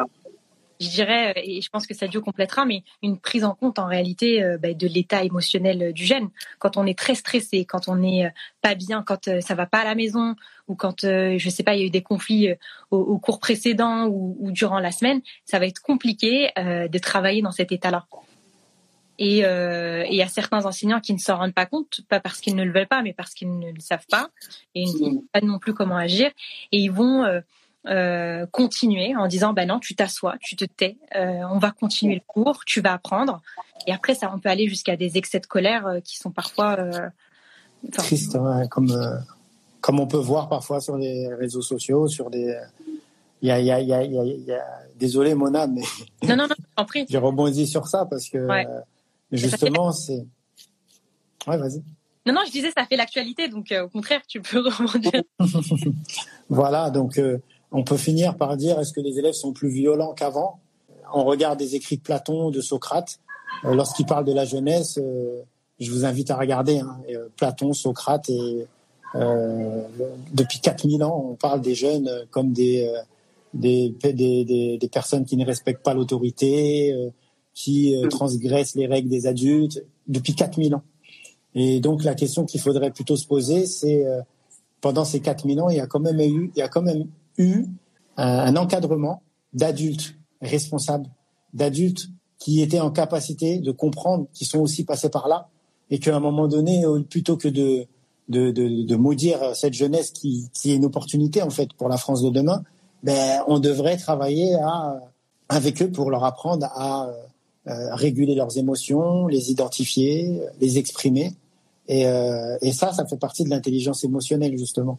je dirais, euh, et je pense que Sadio complétera, mais une prise en compte en réalité euh, bah, de l'état émotionnel du jeune. Quand on est très stressé, quand on n'est pas bien, quand ça va pas à la maison, ou quand je sais pas, il y a eu des conflits au, cours précédent ou, ou, durant la semaine, ça va être compliqué de travailler dans cet état-là. Et euh, il y a certains enseignants qui ne s'en rendent pas compte, pas parce qu'ils ne le veulent pas, mais parce qu'ils ne le savent pas et ils ne savent pas non plus comment agir. Et ils vont euh, euh, continuer en disant bah non, tu t'assois, tu te tais, euh, on va continuer le cours, tu vas apprendre. Et après, ça, on peut aller jusqu'à des excès de colère euh, qui sont parfois tristes, hein, comme comme on peut voir parfois sur les réseaux sociaux, sur des il y a, y a, y a, y a, désolé Mona, mais non, non, non, en prie. J'ai rebondi sur ça parce que justement, c'est. Ouais, vas-y. Non, non, je disais, ça fait l'actualité, donc au contraire, tu peux rebondir. voilà, donc on peut finir par dire est-ce que les élèves sont plus violents qu'avant? On regarde des écrits de Platon, de Socrate. Euh, lorsqu'il parle de la jeunesse, je vous invite à regarder hein, Platon, Socrate, et depuis 4000 ans, on parle des jeunes comme des, des, des, des personnes qui ne respectent pas l'autorité qui euh, transgressent les règles des adultes depuis 4000 ans. Et donc la question qu'il faudrait plutôt se poser, c'est euh, pendant ces 4000 ans, il y a quand même eu, il y a quand même eu un, encadrement d'adultes responsables, d'adultes qui étaient en capacité de comprendre, qui sont aussi passés par là, et qu'à un moment donné, plutôt que de, de, de, maudire cette jeunesse qui, qui est une opportunité en fait pour la France de demain, ben, on devrait travailler avec eux pour leur apprendre à euh, réguler leurs émotions, les identifier, les exprimer. Et, euh, et ça, ça fait partie de l'intelligence émotionnelle, justement.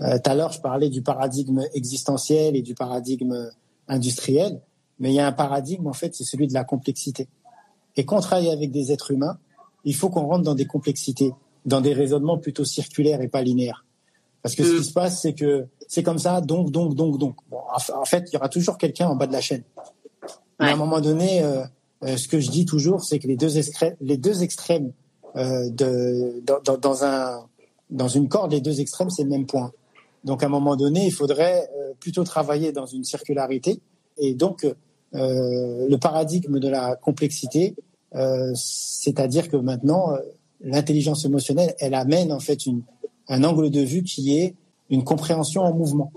Euh, tout à l'heure, je parlais du paradigme existentiel et du paradigme industriel, mais il y a un paradigme, en fait, c'est celui de la complexité. Et quand on travaille avec des êtres humains, il faut qu'on rentre dans des complexités, dans des raisonnements plutôt circulaires et pas linéaires. Parce que ce qui mm. se passe, c'est que c'est comme ça, donc, donc, donc, donc. Bon, en fait, il y aura toujours quelqu'un en bas de la chaîne. Mais à un moment donné, euh, euh, ce que je dis toujours, c'est que les deux, les deux extrêmes euh, de, dans, dans, un, dans une corde, les deux extrêmes, c'est le même point. Donc, à un moment donné, il faudrait euh, plutôt travailler dans une circularité. Et donc, euh, le paradigme de la complexité, euh, c'est-à-dire que maintenant, l'intelligence émotionnelle, elle amène en fait une, un angle de vue qui est une compréhension en mouvement.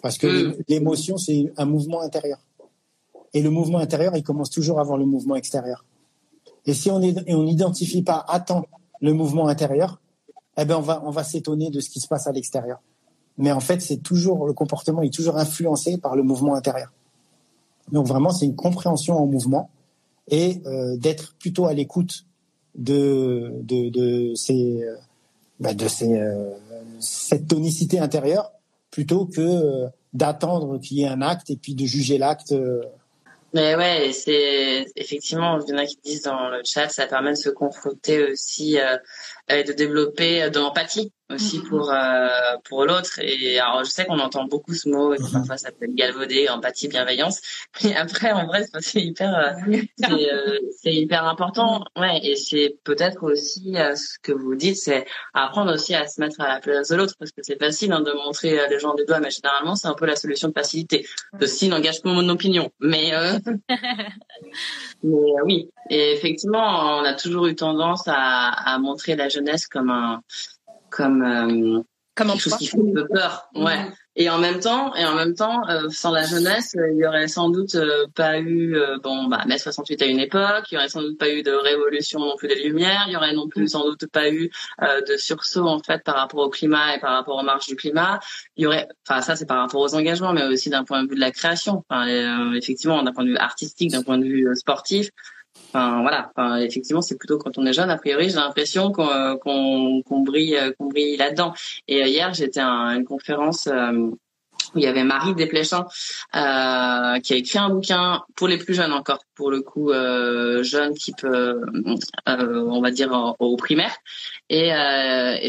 Parce que mmh. l'émotion, c'est un mouvement intérieur. Et le mouvement intérieur, il commence toujours avant le mouvement extérieur. Et si on n'identifie pas à temps le mouvement intérieur, eh ben on va on va s'étonner de ce qui se passe à l'extérieur. Mais en fait, c'est toujours le comportement est toujours influencé par le mouvement intérieur. Donc vraiment, c'est une compréhension en mouvement et euh, d'être plutôt à l'écoute de de, de ces euh, bah, de ces euh, cette tonicité intérieure plutôt que d'attendre qu'il y ait un acte et puis de juger l'acte mais ouais, c'est effectivement, il y en a qui disent dans le chat, ça permet de se confronter aussi et de développer de l'empathie aussi mm-hmm. pour euh, pour l'autre. Et alors je sais qu'on entend beaucoup ce mot et que mm-hmm. parfois ça peut être galvaudé empathie bienveillance. Mais après en vrai c'est hyper euh, euh, c'est hyper important. Ouais et c'est peut-être aussi ce que vous dites c'est apprendre aussi à se mettre à la place de l'autre. Parce que c'est facile hein, de montrer les gens des doigts mais généralement c'est un peu la solution de facilité. Ceci n'engage que mon opinion. Mais mais oui. Et effectivement on a toujours eu tendance à, à montrer la jeunesse comme un comme euh, comme quelque chose qui fait peu peur. Ouais. Mhm. Et en même temps, et en même temps, euh, sans la jeunesse, euh, il y aurait sans doute euh, pas eu, bon, bah, mai 68 à une époque, il y aurait sans doute pas eu de révolution non plus des Lumières, il y aurait non plus mhm. sans doute pas eu de sursaut en fait par rapport au climat et par rapport aux marches du climat. Il y aurait, enfin ça c'est par rapport aux engagements, mais aussi d'un point de vue de la création. Enfin, effectivement, d'un point de vue artistique, d'un point de vue sportif, Enfin voilà, enfin, effectivement, c'est plutôt quand on est jeune. A priori, j'ai l'impression qu'on euh, euh, brille là-dedans. Et euh, hier, j'étais à une conférence il y avait Marie Desplechin qui a écrit un bouquin pour les plus jeunes encore, pour le coup euh, jeunes type, on va dire au primaire. Et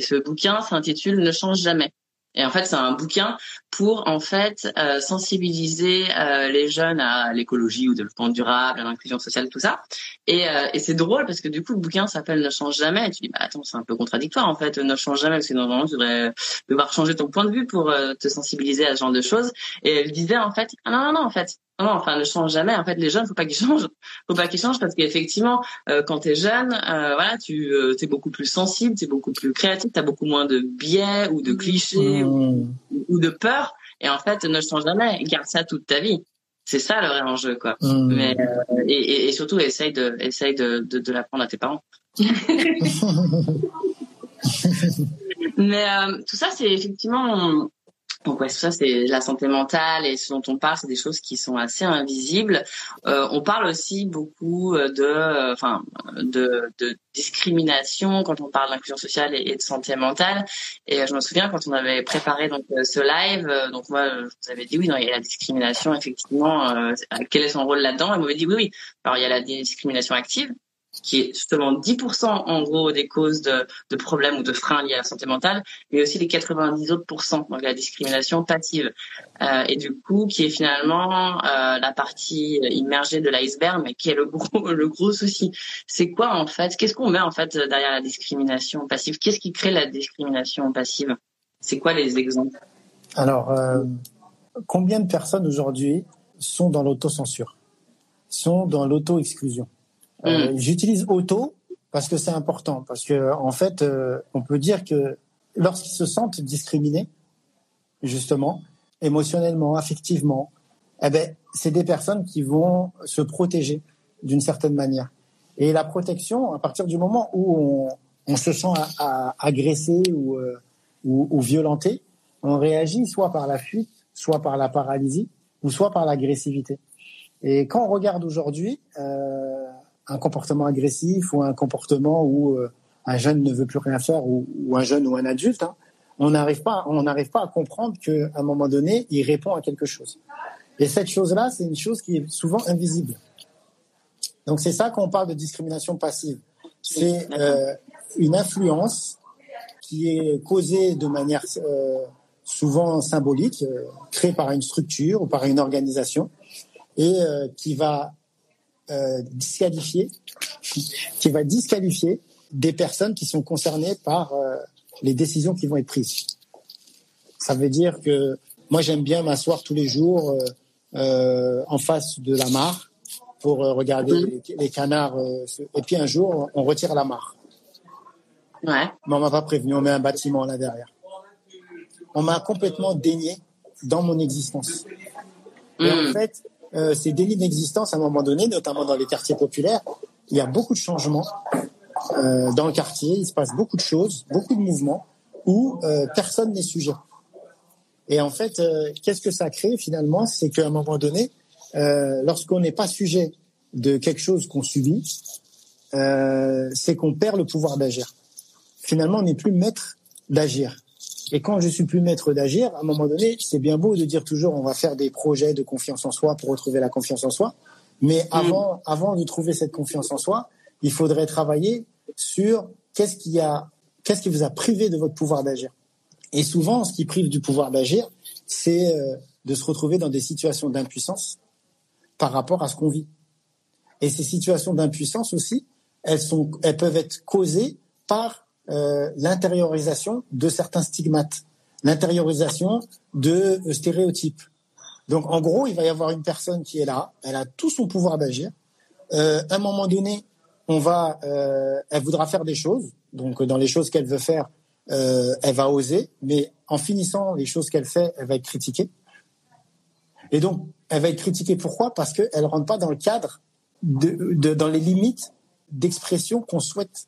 ce bouquin s'intitule Ne change jamais. Et en fait, c'est un bouquin pour en fait euh, sensibiliser euh, les jeunes à l'écologie ou développement durable, à l'inclusion sociale, tout ça. Et, euh, et c'est drôle parce que du coup, le bouquin s'appelle Ne change jamais. Et tu dis, bah attends, c'est un peu contradictoire en fait. Ne change jamais parce que normalement, tu devrais devoir changer ton point de vue pour te sensibiliser à ce genre de choses. Et elle disait en fait, ah non non non, en fait, non, enfin, ne change jamais. En fait, les jeunes, faut pas qu'ils changent. Faut pas qu'ils changent parce qu'effectivement, euh, quand tu es jeune, euh, voilà, tu euh, es beaucoup plus sensible, tu es beaucoup plus créatif, tu as beaucoup moins de biais ou de clichés ou, mmh. de peur. Et en fait, ne change jamais. Garde ça toute ta vie. C'est ça le vrai enjeu, quoi. Mmh. Mais euh, et, et, surtout, essaye de essaye de, de, de l'apprendre à tes parents. Mais euh, tout ça, c'est effectivement donc ouais, ça c'est la santé mentale et ce dont on parle, c'est des choses qui sont assez invisibles. Euh, on parle aussi beaucoup euh, de, euh, enfin, de, de, discrimination quand on parle d'inclusion sociale et, de santé mentale. Et je me souviens quand on avait préparé donc ce live, donc moi je vous avais dit oui, non, il y a la discrimination effectivement. quel est son rôle là-dedans? Elle m'avait dit oui, oui. Alors il y a la discrimination active qui est justement 10% en gros des causes de, de, problèmes ou de freins liés à la santé mentale, mais aussi les 90 autres pourcents, donc la discrimination passive, euh, et du coup qui est finalement euh, la partie immergée de l'iceberg, mais qui est le gros le gros souci. C'est quoi en fait? Qu'est-ce qu'on met en fait derrière la discrimination passive? Qu'est-ce qui crée la discrimination passive? C'est quoi les exemples? Alors, euh, combien de personnes aujourd'hui sont dans l'autocensure, sont dans l'auto-exclusion? Euh, mm. J'utilise auto parce que c'est important, parce que en fait, euh, on peut dire que lorsqu'ils se sentent discriminés, justement, émotionnellement, affectivement, eh ben, c'est des personnes qui vont se protéger d'une certaine manière. Et la protection, à partir du moment où on, on se sent agressé ou, euh, ou, ou, violenté, on réagit soit par la fuite, soit par la paralysie, ou soit par l'agressivité. Et quand on regarde aujourd'hui, euh, un comportement agressif ou un comportement où euh, un jeune ne veut plus rien faire ou, un jeune ou un adulte, hein, on n'arrive pas, on n'arrive pas à comprendre qu'à un moment donné, il répond à quelque chose. Et cette chose-là, c'est une chose qui est souvent invisible. Donc c'est ça qu'on parle de discrimination passive. C'est euh, une influence qui est causée de manière euh, souvent symbolique, créée par une structure ou par une organisation, et qui va euh, disqualifier, qui va disqualifier des personnes qui sont concernées par euh, les décisions qui vont être prises. Ça veut dire que moi j'aime bien m'asseoir tous les jours euh, euh en face de la mare pour regarder les, canards. et puis un jour on retire la mare. Ouais. Mais on m'a pas prévenu, on met un bâtiment là derrière. On m'a complètement dénié dans mon existence. Et en mm. fait, euh, ces délits d'existence à un moment donné, notamment dans les quartiers populaires, il y a beaucoup de changements euh, dans le quartier, il se passe beaucoup de choses, beaucoup de mouvements où euh, personne n'est sujet. Et en fait, euh, qu'est-ce que ça crée finalement? C'est qu'à un moment donné, euh, lorsqu'on n'est pas sujet de quelque chose qu'on subit, c'est qu'on perd le pouvoir d'agir. Finalement, on n'est plus maître d'agir. Et quand je suis plus maître d'agir, à un moment donné, c'est bien beau de dire toujours on va faire des projets de confiance en soi pour retrouver la confiance en soi, mais mm. avant, avant de trouver cette confiance en soi, il faudrait travailler sur qu'est-ce qui a, qu'est-ce qui vous a privé de votre pouvoir d'agir. Et souvent, ce qui prive du pouvoir d'agir, c'est euh, de se retrouver dans des situations d'impuissance par rapport à ce qu'on vit. Et ces situations d'impuissance aussi, elles sont, elles peuvent être causées par euh, l'intériorisation de certains stigmates, l'intériorisation de euh, stéréotypes. Donc en gros, il va y avoir une personne qui est là, elle a tout son pouvoir d'agir. Euh, à un moment donné, on va, elle voudra faire des choses. Donc dans les choses qu'elle veut faire, elle va oser, mais en finissant les choses qu'elle fait, elle va être critiquée. Et donc, elle va être critiquée pourquoi? Parce qu'elle rentre pas dans le cadre, de dans les limites d'expression qu'on souhaite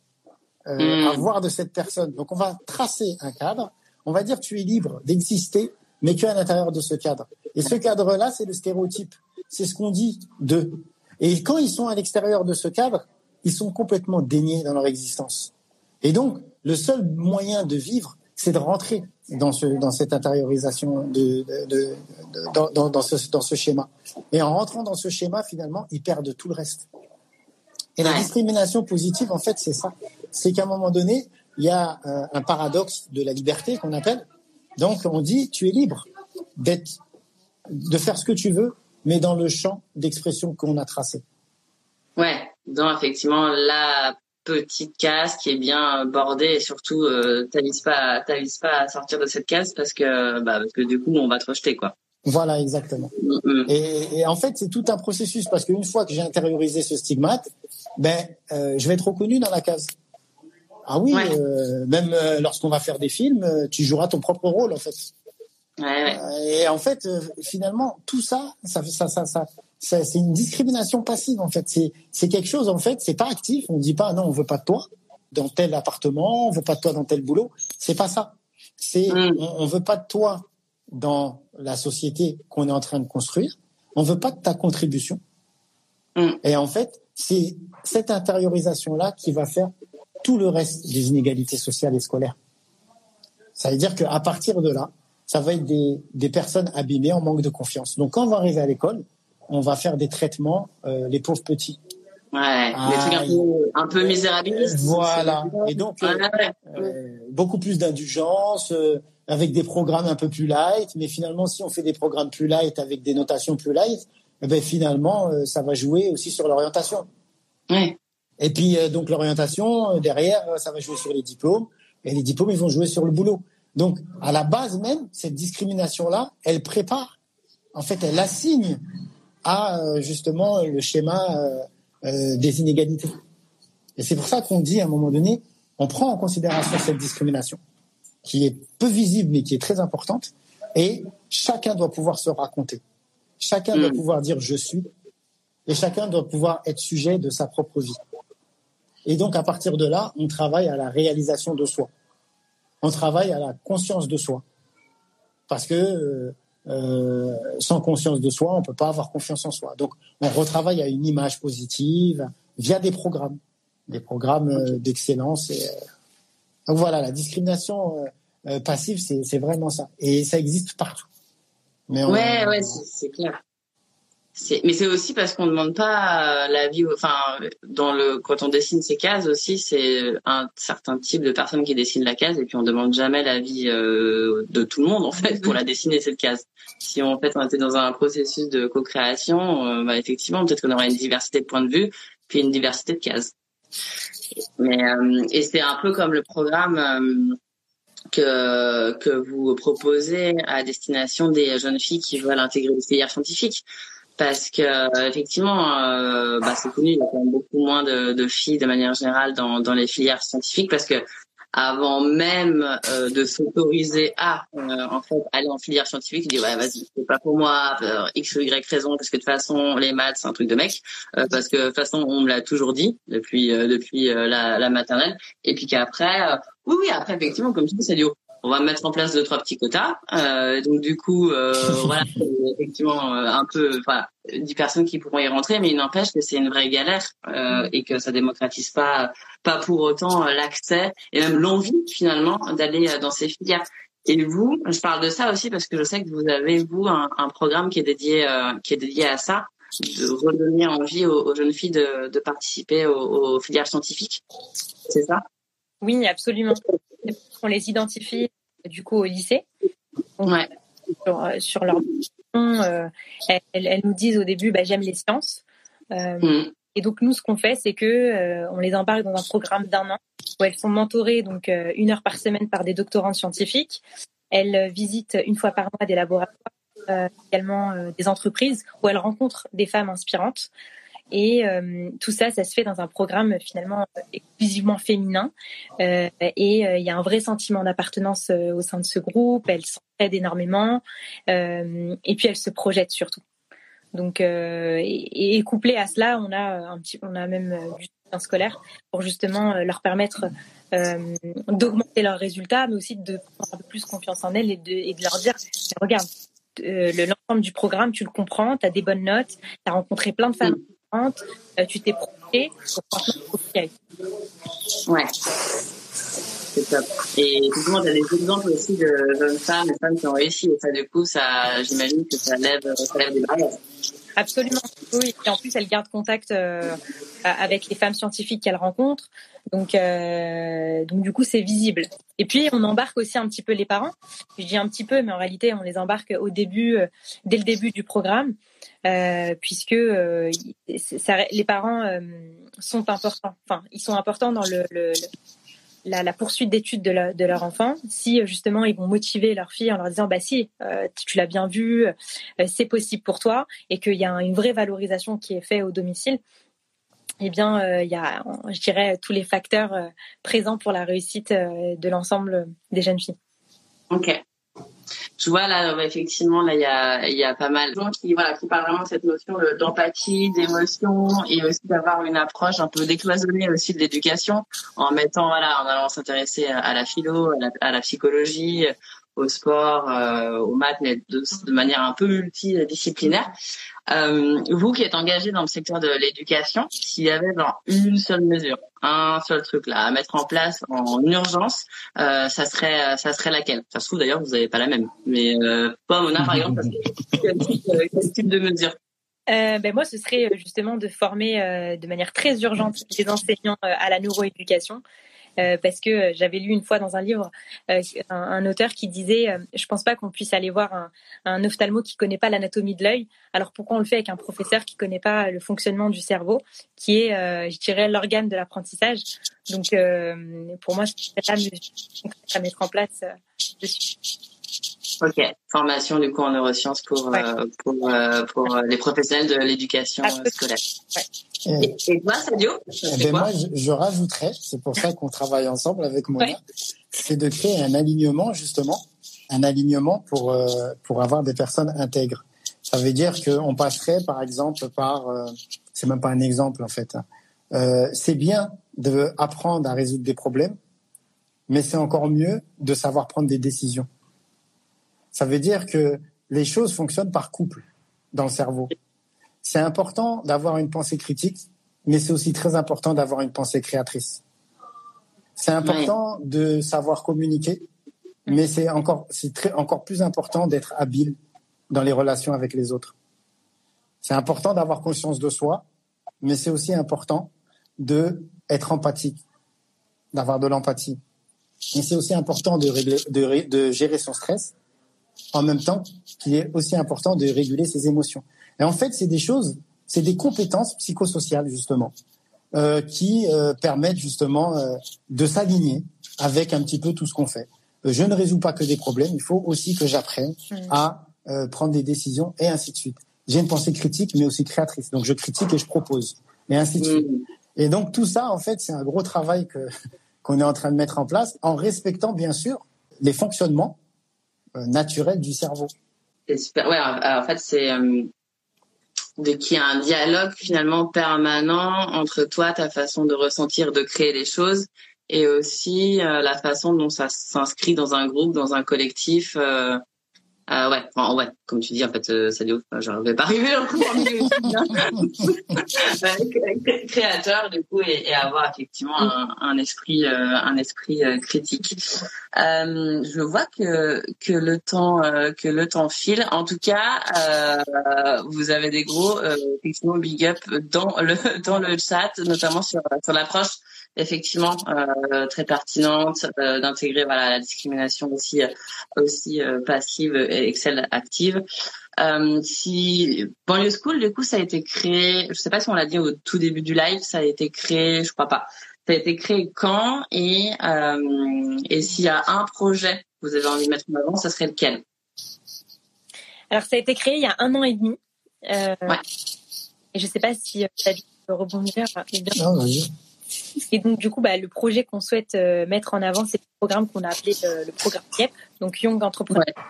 euh, avoir mm. de cette personne. Donc on va tracer un cadre, on va dire tu es libre d'exister, mais qu'à l'intérieur de ce cadre. Et ce cadre-là, c'est le stéréotype. C'est ce qu'on dit d'eux. Et quand ils sont à l'extérieur de ce cadre, ils sont complètement déniés dans leur existence. Et donc, le seul moyen de vivre, c'est de rentrer dans ce dans cette intériorisation de, de, dans, dans, ce dans ce schéma. Et en rentrant dans ce schéma, finalement, ils perdent tout le reste. Et la discrimination positive, en fait, c'est ça. C'est qu'à un moment donné, il y a euh, un paradoxe de la liberté qu'on appelle. Donc, on dit, tu es libre d'être, de faire ce que tu veux, mais dans le champ d'expression qu'on a tracé. Ouais, dans effectivement la petite case qui est bien bordée et surtout euh, t'avises pas t'avises pas à sortir de cette case parce que bah, parce que du coup on va te rejeter quoi. Voilà exactement. Mm-hmm. Et, et, en fait c'est tout un processus parce qu'une fois que j'ai intériorisé ce stigmate, ben euh, je vais être reconnu dans la case. Ah oui, euh, même euh, lorsqu'on va faire des films, euh, tu joueras ton propre rôle en fait. Ouais, et en fait, finalement, tout ça, ça, ça, ça, ça c'est une discrimination passive en fait. C'est quelque chose en fait, c'est pas actif. On dit pas non, on veut pas de toi dans tel appartement, on veut pas de toi dans tel boulot. C'est pas ça. C'est mm. on, veut pas de toi dans la société qu'on est en train de construire. On veut pas de ta contribution. Mm. Et en fait, c'est cette intériorisation là qui va faire tout le reste des inégalités sociales et scolaires. Ça veut dire qu'à partir de là, ça va être des, des personnes abîmées en manque de confiance. Donc quand on va arriver à l'école, on va faire des traitements, euh, les pauvres petits. Ouais, des trucs un peu, un peu misérabilistes. Voilà. Et donc, euh, euh, beaucoup plus d'indulgence, avec des programmes un peu plus light. Mais finalement, si on fait des programmes plus light avec des notations plus light, eh ben finalement, ça va jouer aussi sur l'orientation. Ouais. Et puis, donc, l'orientation, derrière, ça va jouer sur les diplômes. Et les diplômes, ils vont jouer sur le boulot. Donc, à la base même, cette discrimination-là, elle prépare. En fait, elle assigne à euh, justement le schéma euh, euh, des inégalités. Et c'est pour ça qu'on dit à un moment donné, on prend en considération cette discrimination qui est peu visible mais qui est très importante et chacun doit pouvoir se raconter. Chacun doit mm. pouvoir dire je suis et chacun doit pouvoir être sujet de sa propre vie. Et donc à partir de là, on travaille à la réalisation de soi. On travaille à la conscience de soi. Parce que euh, sans conscience de soi, on peut pas avoir confiance en soi. Donc, on retravaille à une image positive via des programmes, des programmes euh, d'excellence. Et, euh, donc voilà, la discrimination passive, c'est vraiment ça. Et ça existe partout. Mais ouais, ouais, c'est clair mais c'est aussi parce qu'on ne demande pas la vie enfin dans le quand on dessine ces cases aussi c'est un certain type de personnes qui dessinent la case et puis on demande jamais la vie euh, de tout le monde en fait pour la dessiner cette case. Si en fait on était dans un processus de co-création euh, bah, effectivement peut-être qu'on aurait une diversité de points de vue puis une diversité de cases. Mais euh, et c'est un peu comme le programme que que vous proposez à destination des jeunes filles qui veulent intégrer des filières scientifiques parce que euh, effectivement, euh, bah, c'est connu, il y a quand même beaucoup moins de, de, filles de manière générale dans, dans les filières scientifiques, parce que avant même euh, de s'autoriser à en fait aller en filière scientifique, il dit ouais vas-y c'est pas pour moi x ou y raison parce que de toute façon les maths c'est un truc de mec. Parce que de toute façon on me l'a toujours dit depuis depuis la, la maternelle. Et puis qu'après oui oui après effectivement comme tu dis c'est du on va mettre en place deux trois petits quotas. Euh, donc du coup, euh, voilà, effectivement euh, un peu, voilà, dix personnes qui pourront y rentrer, mais il n'empêche que c'est une vraie galère euh, et que ça démocratise pas, pas pour autant euh, l'accès et même l'envie finalement d'aller dans ces filières. Et vous, je parle de ça aussi parce que je sais que vous avez vous un, un programme qui est dédié, qui est dédié à ça, de redonner envie aux, jeunes filles de, de participer aux, aux filières scientifiques. C'est ça? Oui, absolument on les identifie du coup au lycée. Sur, leur euh, elles, nous disent au début bah, j'aime les sciences. Euh, mm. Et donc nous ce qu'on fait c'est que euh, on les embarque dans un programme d'un an où elles sont mentorées donc une heure par semaine par des doctorants scientifiques. Elles visitent une fois par mois des laboratoires, également des entreprises où elles rencontrent des femmes inspirantes. Et euh, tout ça, ça se fait dans un programme finalement exclusivement féminin. Euh, et euh, il y a un vrai sentiment d'appartenance au sein de ce groupe. Elles s'entraident énormément. et puis elles se projettent surtout. Donc, et, couplé à cela, on a un petit, on a même du soutien scolaire pour justement leur permettre d'augmenter leurs résultats, mais aussi de prendre un peu plus confiance en elles et de, et de leur dire, regarde, l'ensemble du programme, tu le comprends, tu as des bonnes notes, tu as rencontré plein de femmes euh, tu t'es projeté, Ouais. c'est top. Et effectivement, tu as des exemples aussi de jeunes femmes, de femmes qui ont réussi. Et ça, du coup, ça, j'imagine que ça lève, ça lève des barrières. Absolument. Oui. Et en plus, elle garde contact euh, avec les femmes scientifiques qu'elle rencontre. Donc, euh, donc du coup, c'est visible. Et puis, on embarque aussi un petit peu les parents. Je dis un petit peu, mais en réalité, on les embarque au début, euh, dès le début du programme, euh, puisque les parents sont importants. Enfin, ils sont importants dans le, la, poursuite d'études de, de, leur enfant. Si justement ils vont motiver leur fille en leur disant bah si tu l'as bien vu, c'est possible pour toi, et qu'il y a une vraie valorisation qui est faite au domicile. Eh bien, euh, il y a, je dirais, tous les facteurs présents pour la réussite de l'ensemble des jeunes filles. Ok je vois là effectivement là il y a il y a pas mal de gens qui voilà qui parlent vraiment de cette notion d'empathie, d'émotion et aussi d'avoir une approche un peu décloisonnée aussi de l'éducation en mettant voilà en allant s'intéresser à la philo, à la psychologie, au sport, euh, au maths, mais de, manière un peu multidisciplinaire. Euh, vous qui êtes engagé dans le secteur de l'éducation, s'il y avait genre une seule mesure, un seul truc là à mettre en place en urgence, euh, ça serait ça serait laquelle? Ça se trouve d'ailleurs vous n'avez pas la même, mais euh, pas Mona par exemple, quel type, euh, quel type de mesure? Ben moi, ce serait justement de former de manière très urgente les enseignants à la neuroéducation. Euh, parce que j'avais lu une fois dans un livre euh, un, un, auteur qui disait euh, je pense pas qu'on puisse aller voir un, un ophtalmo qui connaît pas l'anatomie de l'œil alors pourquoi on le fait avec un professeur qui connaît pas le fonctionnement du cerveau qui est euh, je dirais l'organe de l'apprentissage? Donc pour moi c'est mesure à mettre en place dessus Ok, formation du coup en neurosciences pour ouais. pour pour les professionnels de l'éducation scolaire. Ouais. Et, et toi, Sadio? Eh ben moi, je, je, rajouterais, c'est pour ça qu'on travaille ensemble avec ouais. c'est de créer un alignement justement, un alignement pour euh, pour avoir des personnes intègres. Ça veut dire qu'on passerait par exemple par, euh, c'est même pas un exemple en fait. Hein. Euh, c'est bien de apprendre à résoudre des problèmes, mais c'est encore mieux de savoir prendre des décisions. Ça veut dire que les choses fonctionnent par couple dans le cerveau. C'est important d'avoir une pensée critique, mais c'est aussi très important d'avoir une pensée créatrice. C'est important de savoir communiquer, mais c'est encore, c'est très, encore plus important d'être habile dans les relations avec les autres. C'est important d'avoir conscience de soi, mais c'est aussi important de être empathique, d'avoir de l'empathie. Et c'est aussi important de, régler, de, de gérer son stress, en même temps qu'il est aussi important de réguler ses émotions. Et en fait, c'est des choses, c'est des compétences psychosociales justement, euh, qui euh, permettent justement euh, de s'aligner avec un petit peu tout ce qu'on fait. Je ne résous pas que des problèmes, il faut aussi que j'apprenne mmh. à prendre des décisions et ainsi de suite. J'ai une pensée critique, mais aussi créatrice. Donc je critique et je propose, et ainsi de suite. Mmh. Et donc tout ça, en fait, c'est un gros travail que qu'on est en train de mettre en place, en respectant bien sûr les fonctionnements naturels du cerveau. Super. Ouais, en fait, c'est euh, de qu'il y un dialogue finalement permanent entre toi, ta façon de ressentir, de créer les choses, et aussi euh, la façon dont ça s'inscrit dans un groupe, dans un collectif. Euh, euh, ouais, enfin, ouais, comme tu dis, en fait, euh, Sadio, j'arrivais pas arriver en créateur du coup et, et avoir effectivement un, un esprit, euh, un esprit euh, critique. Euh, je vois que que le temps que le temps file. En tout cas, vous avez des gros effectivement big up dans le dans le chat, notamment sur sur l'approche effectivement euh, très pertinente euh, d'intégrer voilà la discrimination aussi aussi euh, passive et celle active. si Banlieue School du coup ça a été créé, je sais pas si on l'a dit au tout début du live, ça a été créé, je crois pas. Ça a été créé quand et et s'il y a un projet que vous avez envie de mettre en avant, ça serait lequel? Alors ça a été créé il y a un an et demi. ouais. Et je sais pas si ça peut rebondir. Non, oui. Et donc, du coup, bah, le projet qu'on souhaite euh, mettre en avant, c'est le programme qu'on a appelé le, le, programme YEP, donc Young Entrepreneur. Ouais.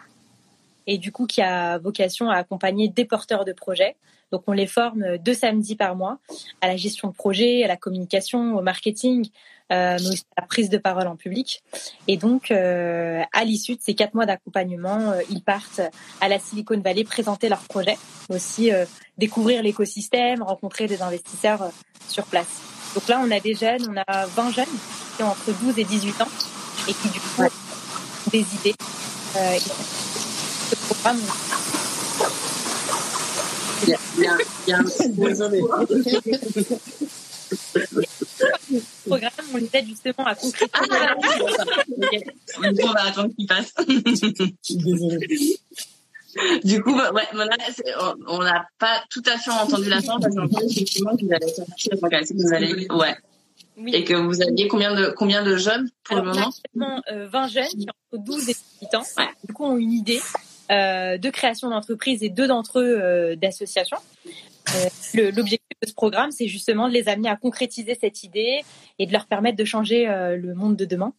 Et du coup, qui a vocation à accompagner des porteurs de projets. Donc, on les forme deux samedis par mois à la gestion de projet, à la communication, au marketing, euh, mais aussi à la prise de parole en public. Et donc, euh, à l'issue de ces quatre mois d'accompagnement, euh, ils partent à la Silicon Valley présenter leurs projets, aussi euh, découvrir l'écosystème, rencontrer des investisseurs euh, sur place. Donc là, on a des jeunes, on a 20 jeunes qui ont entre 12 et 18 ans. et qui du coup des idées. Euh, et ce programme, Il y a, il y a- il y a un Désolé. programme, on les aide justement à concrétiser. Du coup, on va attendre qu'il passe. Désolé. Du coup, ouais, Mona, c'est- on- on n'a pas tout à fait entendu la fin parce qu'on entend effectivement que vous allez sortir, que vous allez, ouais, Oui. et que vous aviez combien de combien de jeunes pour Alors, le on a moment euh, 20 jeunes qui ont entre 12 et 18 ans, Ouais. du coup ont une idée euh, de création d'entreprise et deux d'entre eux euh, d'association. Euh, L'objectif de ce programme, c'est justement de les amener à concrétiser cette idée et de leur permettre de changer le monde de demain.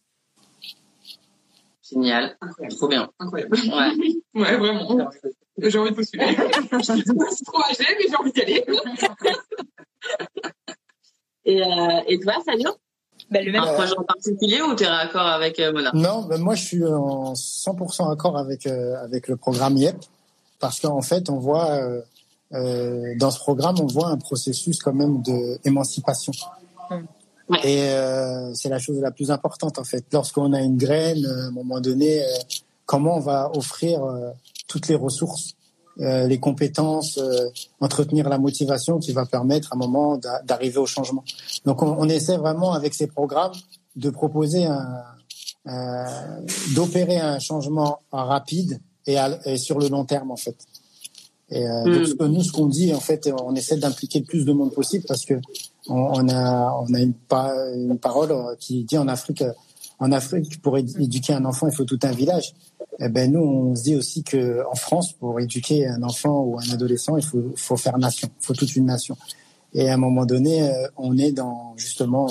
Génial, trop bien. Incroyable. Ouais. Ouais, vraiment. J'ai envie de postuler. c'est trop âgé, mais j'ai envie d'y aller. Et, euh, et toi, Sadio Ben, le même Un projet en particulier ou tu es raccord avec euh, Mona Non, ben moi je suis en 100% accord avec euh, avec le programme IEP parce qu'en fait on voit euh, dans ce programme on voit un processus quand même de émancipation. Mm. Ouais. Et euh, c'est la chose la plus importante en fait. Lorsqu'on a une graine, euh, à un moment donné, euh, comment on va offrir euh, toutes les ressources, les compétences, entretenir la motivation qui va permettre à un moment d'a- d'arriver au changement. Donc on, on essaie vraiment avec ces programmes de proposer un, d'opérer un changement rapide et, à- et sur le long terme en fait. Et donc que nous ce qu'on dit en fait, on essaie d'impliquer le plus de monde possible parce que on, a on a une, une parole euh, qui dit en Afrique euh, en Afrique pour éd- éduquer un enfant il faut tout un village. Eh ben nous on se dit aussi que en France pour éduquer un enfant ou un adolescent il faut faut faire nation, il faut toute une nation. Et à un moment donné euh, on est dans justement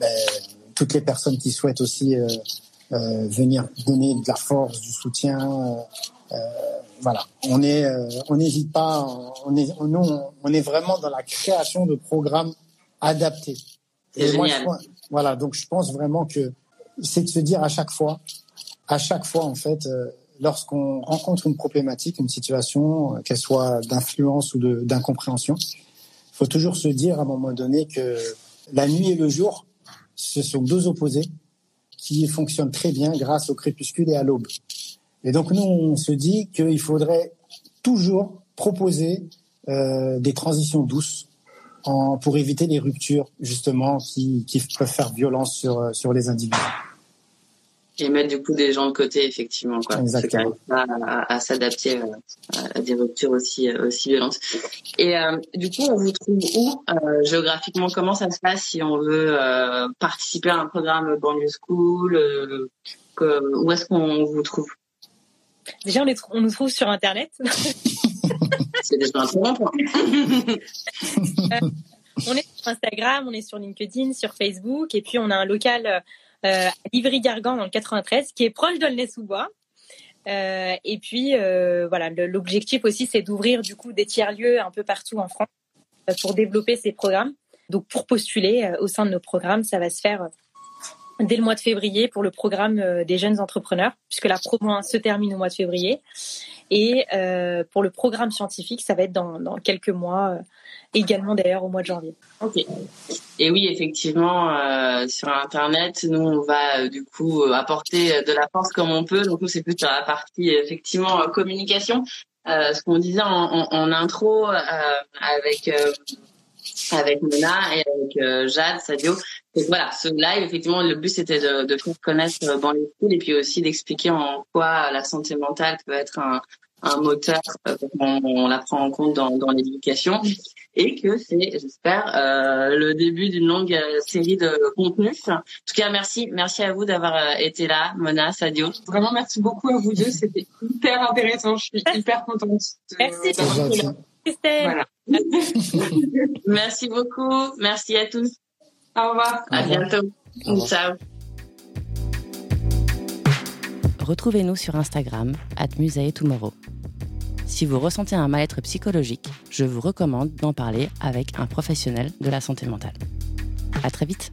ben, toutes les personnes qui souhaitent aussi venir donner de la force, du soutien. euh, voilà, on est, euh, on n'hésite pas. On est, on, nous, on- on est vraiment dans la création de programmes adaptés. Et moi, je voilà, donc je pense vraiment que c'est de se dire à chaque fois, à chaque fois en fait, euh, lorsqu'on rencontre une problématique, une situation, euh, qu'elle soit d'influence ou d'incompréhension, il faut toujours se dire à un moment donné que la nuit et le jour, ce sont deux opposés qui fonctionnent très bien grâce au crépuscule et à l'aube. Et donc nous, on se dit qu'il faudrait toujours proposer euh, des transitions douces en, pour éviter les ruptures justement qui, qui peuvent faire violence sur, euh, sur les individus. Et mettre du coup des gens de côté, effectivement, quoi. Exactement. Pas à, à s'adapter euh, à des ruptures aussi, aussi violentes. Et euh, du coup, on vous trouve où euh, géographiquement? Comment ça se passe si on veut euh, participer à un programme Banlieue School que- Où est-ce qu'on vous trouve? Déjà, on, les trou- on nous trouve sur Internet. C'est déjà un très bon point. on est sur Instagram, on est sur LinkedIn, sur Facebook, et puis on a un local euh, à Livry-Gargan dans le 93 qui est proche d'Aulnay-sous-Bois. Euh, et puis euh, voilà, l'objectif aussi, c'est d'ouvrir du coup des tiers lieux un peu partout en France euh, pour développer ces programmes. Donc pour postuler euh, au sein de nos programmes, ça va se faire euh, dès le mois de février pour le programme euh, des jeunes entrepreneurs, puisque la promo 1 se termine au mois de février. Et euh, pour le programme scientifique, ça va être dans, quelques mois, euh, également d'ailleurs au mois de janvier. Ok. Et oui, effectivement, sur Internet, nous, on va du coup apporter de la force comme on peut. Donc, nous, c'est plus sur la partie, effectivement, communication. Ce qu'on disait en, intro avec avec Mona et avec Jade, Sadio, voilà, ce live, effectivement, le but, c'était de, de faire connaître euh, dans les schools et puis aussi d'expliquer en quoi la santé mentale peut être un, un moteur, euh, on, on la prend en compte dans, dans l'éducation et que c'est, j'espère, euh, le début d'une longue euh, série de contenus. En tout cas, merci, merci à vous d'avoir euh, été là, Mona, Sadio. Vraiment, merci beaucoup à vous deux. C'était hyper intéressant. Je suis hyper contente. de- Merci. Été là. Voilà. Merci beaucoup, merci à tous, Au revoir. à bientôt, Au revoir. ciao. Retrouvez-nous sur Instagram, at Tomorrow. Si vous ressentez un mal-être psychologique, je vous recommande d'en parler avec un professionnel de la santé mentale. À très vite!